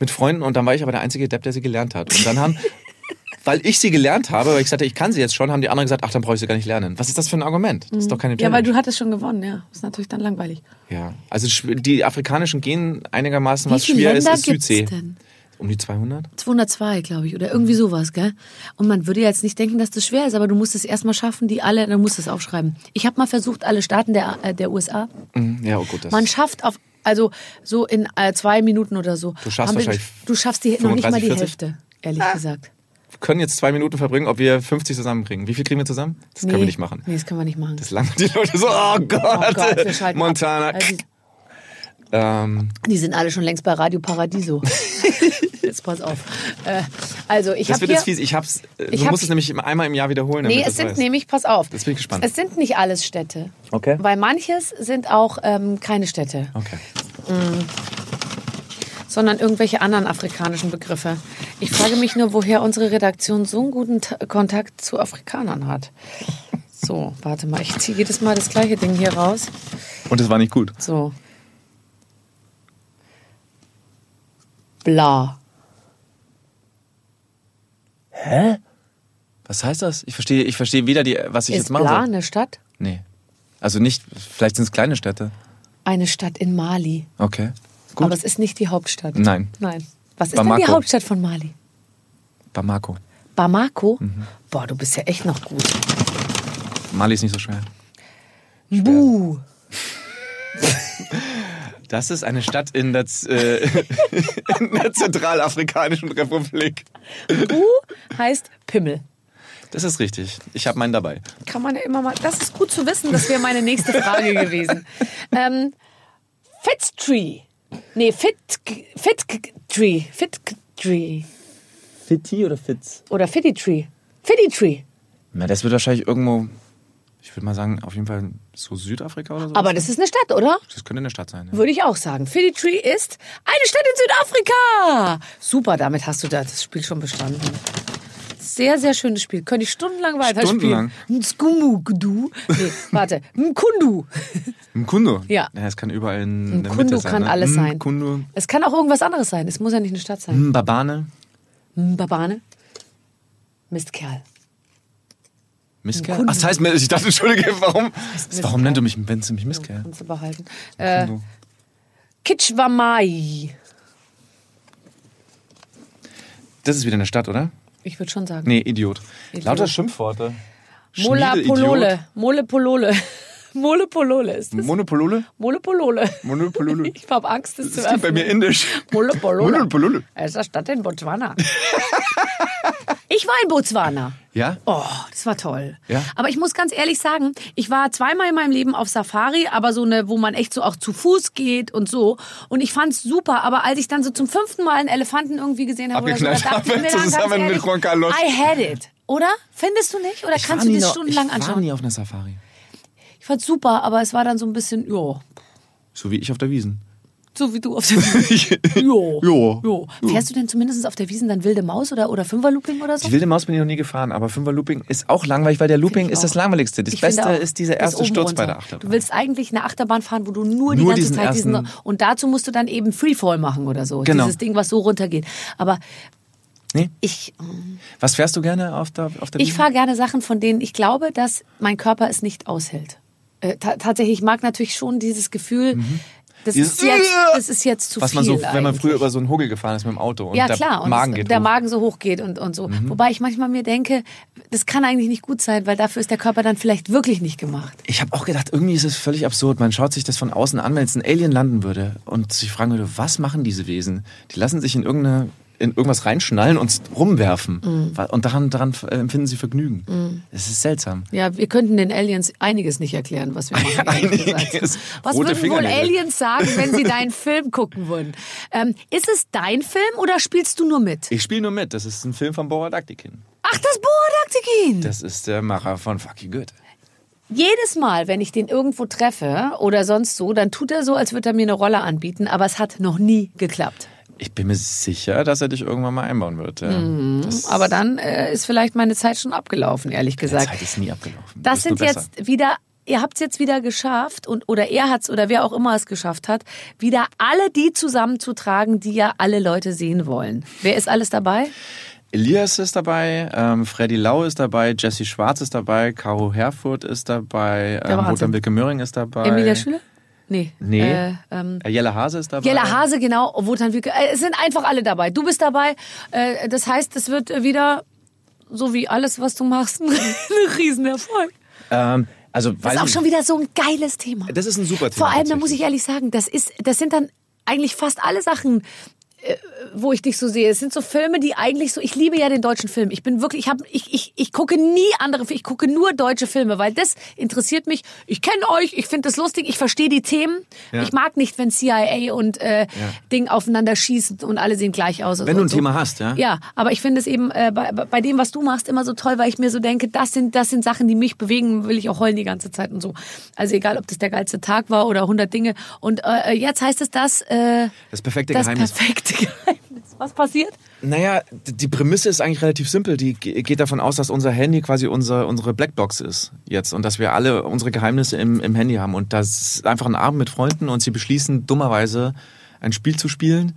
mit Freunden und dann war ich aber der einzige Depp, der sie gelernt hat. Und dann haben, weil ich sie gelernt habe, weil ich sagte, ich kann sie jetzt schon, haben die anderen gesagt, ach, dann brauche ich sie gar nicht lernen. Was ist das für ein Argument? Das ist doch keine Ja, Challenge. weil du hattest schon gewonnen, ja. Ist natürlich dann langweilig. Ja, also die afrikanischen gehen einigermaßen, Wie was schwer Länder ist, ist Südsee. denn? Um die 200? 202, glaube ich, oder irgendwie sowas, gell? Und man würde jetzt nicht denken, dass das schwer ist, aber du musst es erstmal schaffen, die alle, dann musst du es aufschreiben. Ich habe mal versucht, alle Staaten der, äh, der USA. Mhm, Ja, oh gut. Das Man schafft auf, also so in äh, zwei Minuten oder so. Du schaffst haben wir- wahrscheinlich Du schaffst die, noch nicht mal die 35, Hälfte, ehrlich Ah. gesagt. wir können jetzt zwei Minuten verbringen, ob wir 50 zusammenkriegen. Wie viel kriegen wir zusammen? Das können wir nicht machen. Nee, das können wir nicht machen. Das lange die Leute so, oh Gott, oh Gott, wir schalten Montana. Ab. Also, Ähm, die, sind alle schon längst bei Radio Paradiso. jetzt pass auf. Äh, also ich das wird hier... jetzt fies. Ich hab's, äh, Ich du hab- musst es nämlich einmal im Jahr wiederholen. Nee, damit es sind weißt. nämlich, pass auf. Jetzt bin ich gespannt. Es sind nicht alles Städte. Okay. Weil manches sind auch ähm, keine Städte, Okay. sondern irgendwelche anderen afrikanischen Begriffe. Ich frage mich nur, woher unsere Redaktion so einen guten Ta Kontakt zu Afrikanern hat. So, warte mal, ich ziehe jedes Mal das gleiche Ding hier raus. Und es war nicht gut. So. Bla. Was heißt das? Ich verstehe, ich verstehe weder die, was ich Ist jetzt machen Bla soll. eine Stadt? Nee. Also nicht, vielleicht sind es kleine Städte. Eine Stadt in Mali. Okay. Gut. Aber es ist nicht die Hauptstadt. Nein. Nein. Was ist denn die Bamako. Hauptstadt von Mali? Bamako. Bamako? Mhm. Boah, du bist ja echt noch gut. Mali ist nicht so schwer. Buh. Das ist eine Stadt in der, Z- äh, in der Zentralafrikanischen Republik. Buh heißt Pimmel. Das ist richtig. Ich habe meinen dabei. Kann man ja immer mal. Das ist gut zu wissen. Das wäre meine nächste Frage gewesen. Ähm, Fitztree. Nee, Fit, Fittree. Fittree. Fitti oder Fitz? Oder Fitty-Tree. Fitty-Tree. Na, das wird wahrscheinlich irgendwo, ich würde mal sagen, auf jeden Fall so Südafrika oder so. Aber das ist eine Stadt, oder? das könnte eine Stadt sein. Ja. Würde ich auch sagen. Fitty-Tree ist eine Stadt in Südafrika. Super, damit hast du das Spiel schon bestanden. Sehr, sehr schönes Spiel. Könnte ich stundenlang weiterspielen. Stundenlang? Skumugdu. Nee, warte. Mkundu. Mkundu? Ja. ja. Es kann überall in der Mkundu Mitte sein. kann ne? alles sein. Mkundu. Es kann auch irgendwas anderes sein. Es muss ja nicht eine Stadt sein. Mbabane. Mbabane. Mistkerl. Mistkerl? Mkundu. Ach, das heißt, ich dachte, entschuldige, warum, warum nennt du mich, wenn du mich Mistkerl? Kannst du behalten. Äh. Kitschwamai. Das ist wieder eine Stadt, oder? Ich würde schon sagen. Nee, Idiot. Idiot. Lauter Schimpfworte. Mola. Polole. Mole Polole. Mole Polole ist das. Monopolole? Mole Polole. Monopolole. Ich habe Angst, das, Das zu klingt bei mir öffnen. indisch. Mole Polole. Monopolole. Es ist eine Stadt in Botswana. ich war in Botswana. Ja? Oh, das war toll. Ja? Aber ich muss ganz ehrlich sagen, ich war zweimal in meinem Leben auf Safari, aber so eine, wo man echt so auch zu Fuß geht und so. Und ich fand's super. Aber als ich dann so zum fünften Mal einen Elefanten irgendwie gesehen habe, oder so, da dachte ich mir dann zusammen mit ehrlich, Juan Carlos. I had it. Oder? Findest du nicht? Oder Ich kannst war du noch- stundenlang Ich war anschauen? nie auf einer Safari. Ich fand's super, aber es war dann so ein bisschen, jo, So wie ich auf der Wiesen. So wie du auf der Wiesen. Jo. Jo. jo. Fährst du denn zumindest auf der Wiesen dann wilde Maus oder, oder Fünferlooping oder so? Die wilde Maus bin ich noch nie gefahren, aber Fünfer Looping ist auch langweilig, weil der Looping ist das langweiligste. Das Ich Beste auch, ist dieser erste Sturz runter. bei der Achterbahn. Du willst eigentlich eine Achterbahn fahren, wo du nur, die Nur ganze diesen Zeit diesen ersten- und dazu musst du dann eben Freefall machen oder so. Genau. Dieses Ding, was so runtergeht. Aber Nee? ich, Was fährst du gerne auf der, auf der ich fahre gerne Sachen, von denen ich glaube, dass mein Körper es nicht aushält. Äh, ta tatsächlich, ich mag natürlich schon dieses Gefühl, Mhm. Dieses ist jetzt, das ist jetzt zu Was viel man so, wenn man eigentlich. früher über so einen Hugel gefahren ist mit dem Auto und ja, der klar. Und Magen es- geht der hoch. Mhm. Magen so hoch geht und, und so. Wobei ich manchmal mir denke, das kann eigentlich nicht gut sein, weil dafür ist der Körper dann vielleicht wirklich nicht gemacht. Ich habe auch gedacht, irgendwie ist es völlig absurd. Man schaut sich das von außen an, wenn jetzt ein Alien landen würde und sich fragen würde, was machen diese Wesen? Die lassen sich in irgendeine in irgendwas reinschnallen und rumwerfen. Mhm. Und daran, daran äh, empfinden sie Vergnügen. Mhm. Es ist seltsam. Ja, wir könnten den Aliens einiges nicht erklären, was wir machen. einiges. Was Rote würden wohl Aliens sagen, wenn sie deinen Film gucken würden? Ähm, ist es dein Film oder spielst du nur mit? Ich spiele nur mit. Das ist ein Film von Boradaktikin. Ach, das Boradaktikin! Das ist der Macher von Fucky Goethe. Jedes Mal, wenn ich den irgendwo treffe oder sonst so, dann tut er so, als würde er mir eine Rolle anbieten, aber es hat noch nie geklappt. Ich bin mir sicher, dass er dich irgendwann mal einbauen wird. Ja. Mhm. Aber dann äh, ist vielleicht meine Zeit schon abgelaufen, ehrlich gesagt. Meine Zeit ist nie abgelaufen. Das sind jetzt wieder ihr habt es jetzt wieder geschafft und oder er hat's oder wer auch immer es geschafft hat, wieder alle die zusammenzutragen, die ja alle Leute sehen wollen. Wer ist alles dabei? Elias ist dabei, ähm, Freddy Lau ist dabei, Jesse Schwarz ist dabei, Caro Herfurth ist dabei, ähm, Wotan Wilke Möhring ist dabei. Emilia Schüler? Nee. Nee. Äh, ähm, äh, Jelle Hase ist dabei. Jelle Hase, genau. Wotan Wilke. Äh, es sind einfach alle dabei. Du bist dabei. Äh, das heißt, es wird wieder, so wie alles, was du machst, ein Riesenerfolg. Ähm, also, das ist auch schon wieder so ein geiles Thema. Das ist ein super Thema. Vor allem, da muss ich ehrlich sagen, das ist, das sind dann eigentlich fast alle Sachen, wo ich dich so sehe. Es sind so Filme, die eigentlich so. Ich liebe ja den deutschen Film. Ich bin wirklich, ich habe, ich, ich, ich gucke nie andere. Ich gucke nur deutsche Filme, weil das interessiert mich. Ich kenne euch, ich finde das lustig, ich verstehe die Themen. Ja. Ich mag nicht, wenn CIA und äh, ja. Ding aufeinander schießen und alle sehen gleich aus. Wenn du ein so. Thema hast, ja. Ja, aber ich finde es eben äh, bei, bei dem, was du machst, immer so toll, weil ich mir so denke, das sind, das sind Sachen, die mich bewegen. Will ich auch heulen die ganze Zeit und so. Also egal, ob das der geilste Tag war oder 100 Dinge. Und äh, jetzt heißt es das. Äh, das perfekte das Geheimnis. Perfekte Geheimnis. Was passiert? Naja, die Prämisse ist eigentlich relativ simpel. Die geht davon aus, dass unser Handy quasi unser, unsere Blackbox ist jetzt und dass wir alle unsere Geheimnisse im, im Handy haben. Und das ist einfach ein Abend mit Freunden und sie beschließen dummerweise ein Spiel zu spielen,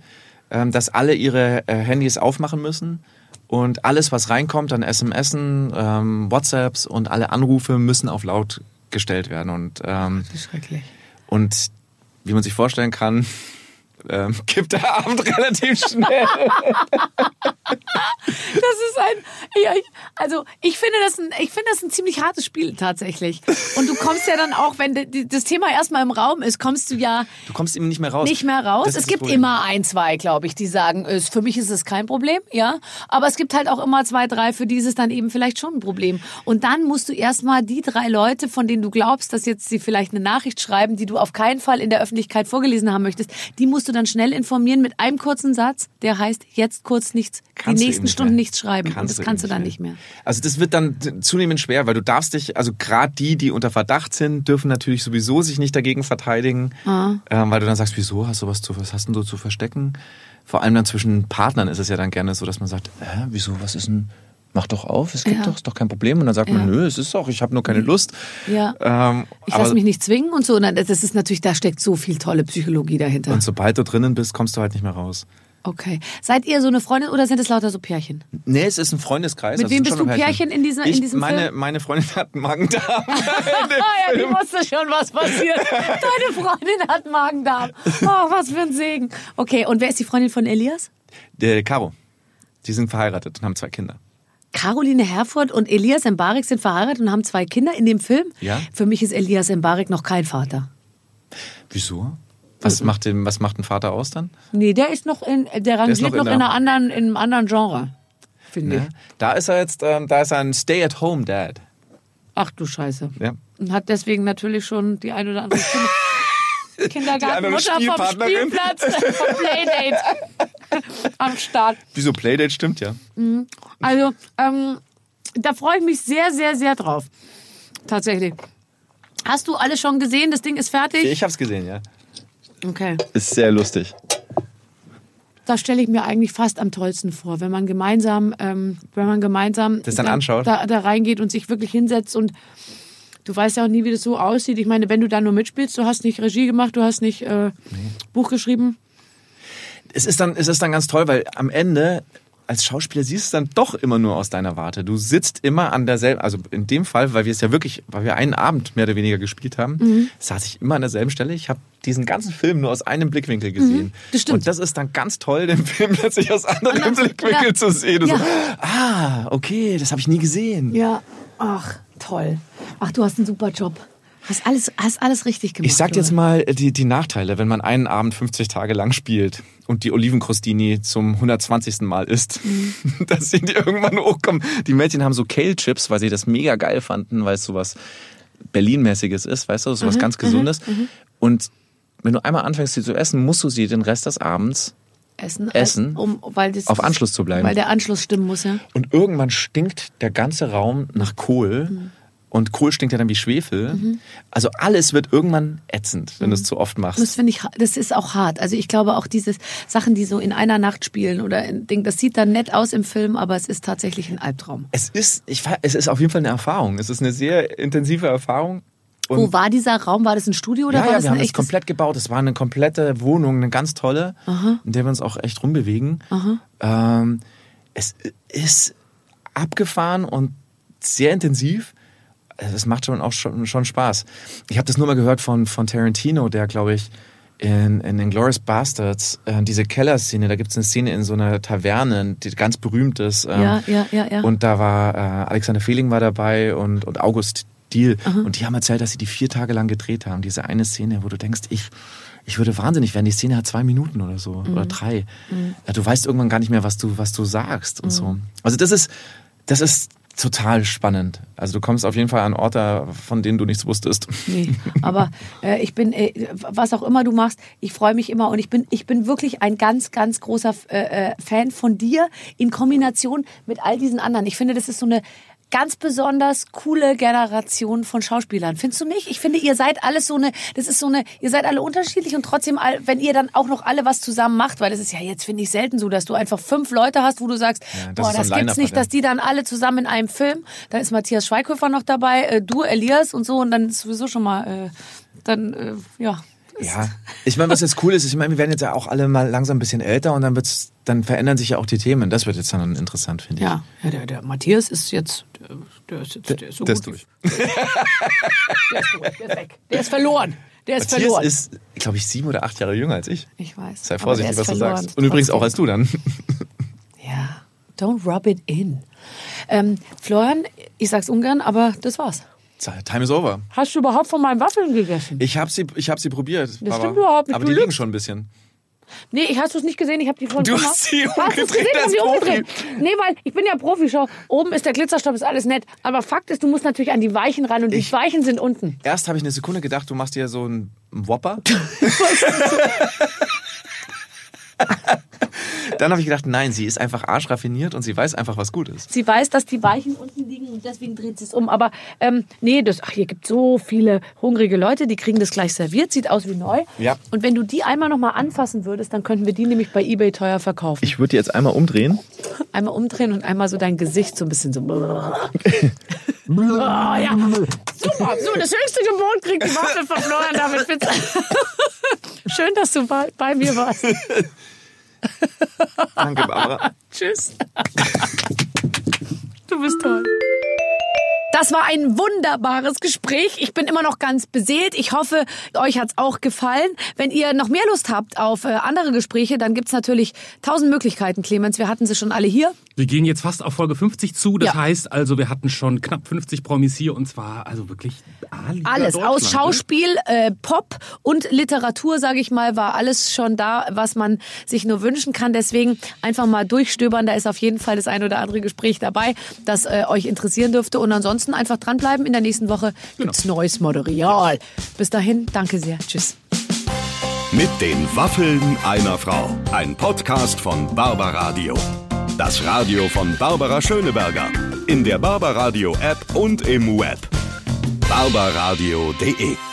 ähm, dass alle ihre äh, Handys aufmachen müssen. Und alles, was reinkommt an SMSen, ähm, WhatsApps und alle Anrufe müssen auf laut gestellt werden. Und, ähm, Ach, schrecklich. Und wie man sich vorstellen kann, ähm, kippt der Abend relativ schnell. das ist ein, ja, ich, also ich finde das ein, ich finde das ein ziemlich hartes Spiel tatsächlich. Und du kommst ja dann auch, wenn das Thema erstmal im Raum ist, kommst du ja. Du kommst eben nicht mehr raus. Nicht mehr raus. es gibt immer ein, zwei, glaube ich, die sagen, für mich ist es kein Problem, ja. Aber es gibt halt auch immer zwei, drei, für die ist es dann eben vielleicht schon ein Problem. Und dann musst du erstmal die drei Leute, von denen du glaubst, dass jetzt sie vielleicht eine Nachricht schreiben, die du auf keinen Fall in der Öffentlichkeit vorgelesen haben möchtest, die musst du dann schnell informieren mit einem kurzen Satz, der heißt, jetzt kurz nichts, kannst die nächsten Stunden nichts schreiben. Kannst und das kannst du dann nicht mehr. Also das wird dann zunehmend schwer, weil du darfst dich, also gerade die, die unter Verdacht sind, dürfen natürlich sowieso sich nicht dagegen verteidigen, ah. ähm, weil du dann sagst, wieso hast du was zu, was hast du zu verstecken? Vor allem dann zwischen Partnern ist es ja dann gerne so, dass man sagt, hä, wieso, was ist denn mach doch auf, es gibt ja. doch, ist doch kein Problem. Und dann sagt ja. man, nö, es ist doch, ich habe nur keine Lust. Ja. Ähm, ich lasse mich nicht zwingen und so. Und das ist natürlich, da steckt so viel tolle Psychologie dahinter. Und sobald du drinnen bist, kommst du halt nicht mehr raus. Okay. Seid ihr so eine Freundin oder sind es lauter so Pärchen? Nee, es ist ein Freundeskreis. Mit also wem bist du Pärchen, Pärchen in, dieser, ich, in diesem meine, Film? Meine Freundin hat Magen-Darm. ja, die wusste schon, was passiert. Deine Freundin hat Magen-Darm. Oh, was für ein Segen. Okay, und wer ist die Freundin von Elias? Der Caro. Die sind verheiratet und haben zwei Kinder. Caroline Herford und Elias Mbarek sind verheiratet und haben zwei Kinder in dem Film. Ja. Für mich ist Elias Mbarek noch kein Vater. Wieso? Was, mhm. macht, den, was macht ein Vater aus dann? Nee, der ist noch in, der rangiert noch, in, noch in, einer anderen, in einem anderen Genre, finde ne? ich. Da ist er jetzt, ähm, da ist er ein Stay-at-home-Dad. Ach du Scheiße. Ja. Und hat deswegen natürlich schon die ein oder andere Kinder. Kindergartenmutter vom Spielplatz, vom Playdate am Start. Wieso Playdate stimmt ja. Mhm. Also, ähm, da freue ich mich sehr, sehr, sehr drauf. Tatsächlich. Hast du alles schon gesehen? Das Ding ist fertig? Ich habe es gesehen, ja. Okay. Ist sehr lustig. Das stelle ich mir eigentlich fast am tollsten vor, wenn man gemeinsam, ähm, wenn man gemeinsam das dann da, anschaut, da, da reingeht und sich wirklich hinsetzt und du weißt ja auch nie, wie das so aussieht. Ich meine, wenn du da nur mitspielst, du hast nicht Regie gemacht, du hast nicht äh, nee. Buch geschrieben. Es ist, dann, es ist dann ganz toll, weil am Ende als Schauspieler siehst du es dann doch immer nur aus deiner Warte. Du sitzt immer an derselben, also in dem Fall, weil wir es ja wirklich, weil wir einen Abend mehr oder weniger gespielt haben, mhm. saß ich immer an derselben Stelle. Ich habe diesen ganzen Film nur aus einem Blickwinkel gesehen. Mhm, das stimmt. Und das ist dann ganz toll, den Film plötzlich aus anderen Blickwinkel ja. zu sehen. Ja. So, ah, okay, das habe ich nie gesehen. Ja, ach, toll. Ach, du hast einen super Job. Hast alles, hast alles richtig gemacht. Ich sag jetzt mal die, die Nachteile, wenn man einen Abend 50 Tage lang spielt und die Olivenkrostini zum 120. Mal isst, mhm. dass sie die irgendwann hochkommen. Die Mädchen haben so Kale-Chips, weil sie das mega geil fanden, weil es sowas Berlin-mäßiges ist, weißt du, sowas mhm, ganz mhm, Gesundes. Mhm. Und wenn du einmal anfängst, sie zu essen, musst du sie den Rest des Abends essen, essen um, weil das, auf Anschluss zu bleiben. Weil der Anschluss stimmen muss, ja. Und irgendwann stinkt der ganze Raum nach Kohl. Mhm. Und Kohl stinkt ja dann wie Schwefel. Mhm. Also alles wird irgendwann ätzend, wenn mhm. du es zu oft machst. Das finde ich, das ist auch hart. Also ich glaube auch diese Sachen, die so in einer Nacht spielen oder in Ding, das sieht dann nett aus im Film, aber es ist tatsächlich ein Albtraum. Es ist, ich, es ist auf jeden Fall eine Erfahrung. Es ist eine sehr intensive Erfahrung. Und Wo war dieser Raum? War das ein Studio oder ja, war ja, das wir haben es komplett gebaut. Es war eine komplette Wohnung, eine ganz tolle, Aha. in der wir uns auch echt rumbewegen. Ähm, es ist abgefahren und sehr intensiv. Es macht schon auch schon, schon Spaß. Ich habe das nur mal gehört von, von Tarantino, der, glaube ich, in, in Inglourious Bastards, äh, diese Kellerszene, da gibt es eine Szene in so einer Taverne, die ganz berühmt ist. Ähm, ja, ja, ja, ja. Und da war äh, Alexander Fehling war dabei und, und August Deal. Aha. Und die haben erzählt, dass sie die vier Tage lang gedreht haben. Diese eine Szene, wo du denkst, ich, ich würde wahnsinnig werden. Die Szene hat zwei Minuten oder so mhm. oder drei. Mhm. Ja, du weißt irgendwann gar nicht mehr, was du, was du sagst und mhm. so. Also das ist, das ist total spannend. Also du kommst auf jeden Fall an Orte, von denen du nichts wusstest. Nee, aber äh, ich bin, äh, was auch immer du machst, ich freue mich immer und ich bin, ich bin wirklich ein ganz, ganz großer äh, äh Fan von dir in Kombination mit all diesen anderen. Ich finde, das ist so eine ganz besonders coole Generation von Schauspielern. Findest du nicht? Ich finde, ihr seid alles so eine, das ist so eine, ihr seid alle unterschiedlich und trotzdem, wenn ihr dann auch noch alle was zusammen macht, weil das ist ja jetzt, finde ich, selten so, dass du einfach fünf Leute hast, wo du sagst, ja, das boah, das gibt's nicht, dass die dann alle zusammen in einem Film, dann ist Matthias Schweighöfer noch dabei, äh, du, Elias und so und dann ist sowieso schon mal, äh, dann, äh, ja, ja, ich meine, was jetzt cool ist, ich meine, wir werden jetzt ja auch alle mal langsam ein bisschen älter und dann wird's, dann verändern sich ja auch die Themen. Das wird jetzt dann interessant, finde ich. Ja, ja der, der Matthias ist jetzt, der, der ist jetzt, der ist so der gut. Ist durch. der ist durch, der ist weg. Der ist verloren. Der ist Matthias verloren. ist, glaube ich, sieben oder acht Jahre jünger als ich. Ich weiß. Sei vorsichtig, was du sagst. Und übrigens auch als du dann. Ja, don't rub it in. Ähm, Florian, ich sag's ungern, aber das war's. Time is over. Hast du überhaupt von meinen Waffeln gegessen? Ich habe sie, ich hab sie probiert. Das aber, stimmt überhaupt nicht. Aber die liegen schon ein bisschen. Nee, ich hast du es nicht gesehen, ich habe die von Du hast sie umgedreht, hast gesehen, als sie umgedreht. Nee, weil ich bin ja Profi, schau, oben ist der Glitzerstoff, ist alles nett, aber Fakt ist, du musst natürlich an die Weichen ran und ich, die Weichen sind unten. Erst habe ich eine Sekunde gedacht, du machst dir so einen Whopper. Dann habe ich gedacht, nein, sie ist einfach arschraffiniert und sie weiß einfach, was gut ist. Sie weiß, dass die Weichen unten liegen und deswegen dreht sie es um. Aber ähm, nee, das, ach, hier gibt so viele hungrige Leute, die kriegen das gleich serviert, sieht aus wie neu. Ja. Und wenn du die einmal noch mal anfassen würdest, dann könnten wir die nämlich bei eBay teuer verkaufen. Ich würde die jetzt einmal umdrehen. Einmal umdrehen und einmal so dein Gesicht so ein bisschen so. oh, ja. Super, so das höchste Gebot kriegt die Waffe von Florian David. Schön, dass du bei, bei mir warst. Danke, Barbara. Tschüss. Du bist toll. Das war ein wunderbares Gespräch. Ich bin immer noch ganz beseelt. Ich hoffe, euch hat's auch gefallen. Wenn ihr noch mehr Lust habt auf äh, andere Gespräche, dann gibt's natürlich tausend Möglichkeiten, Clemens. Wir hatten sie schon alle hier. Wir gehen jetzt fast auf Folge 50 zu. Das ja. heißt also, wir hatten schon knapp 50 Promis hier und zwar also wirklich alles aus ne? Schauspiel, äh, Pop und Literatur, sage ich mal, war alles schon da, was man sich nur wünschen kann. Deswegen einfach mal durchstöbern. Da ist auf jeden Fall das ein oder andere Gespräch dabei, das äh, euch interessieren dürfte. Und ansonsten einfach dranbleiben. In der nächsten Woche genau. gibt's neues Material. Bis dahin, danke sehr. Tschüss. Mit den Waffeln einer Frau. Ein Podcast von Barbaradio. Das Radio von Barbara Schöneberger. In der Barbaradio App und im Web. barbaradio.de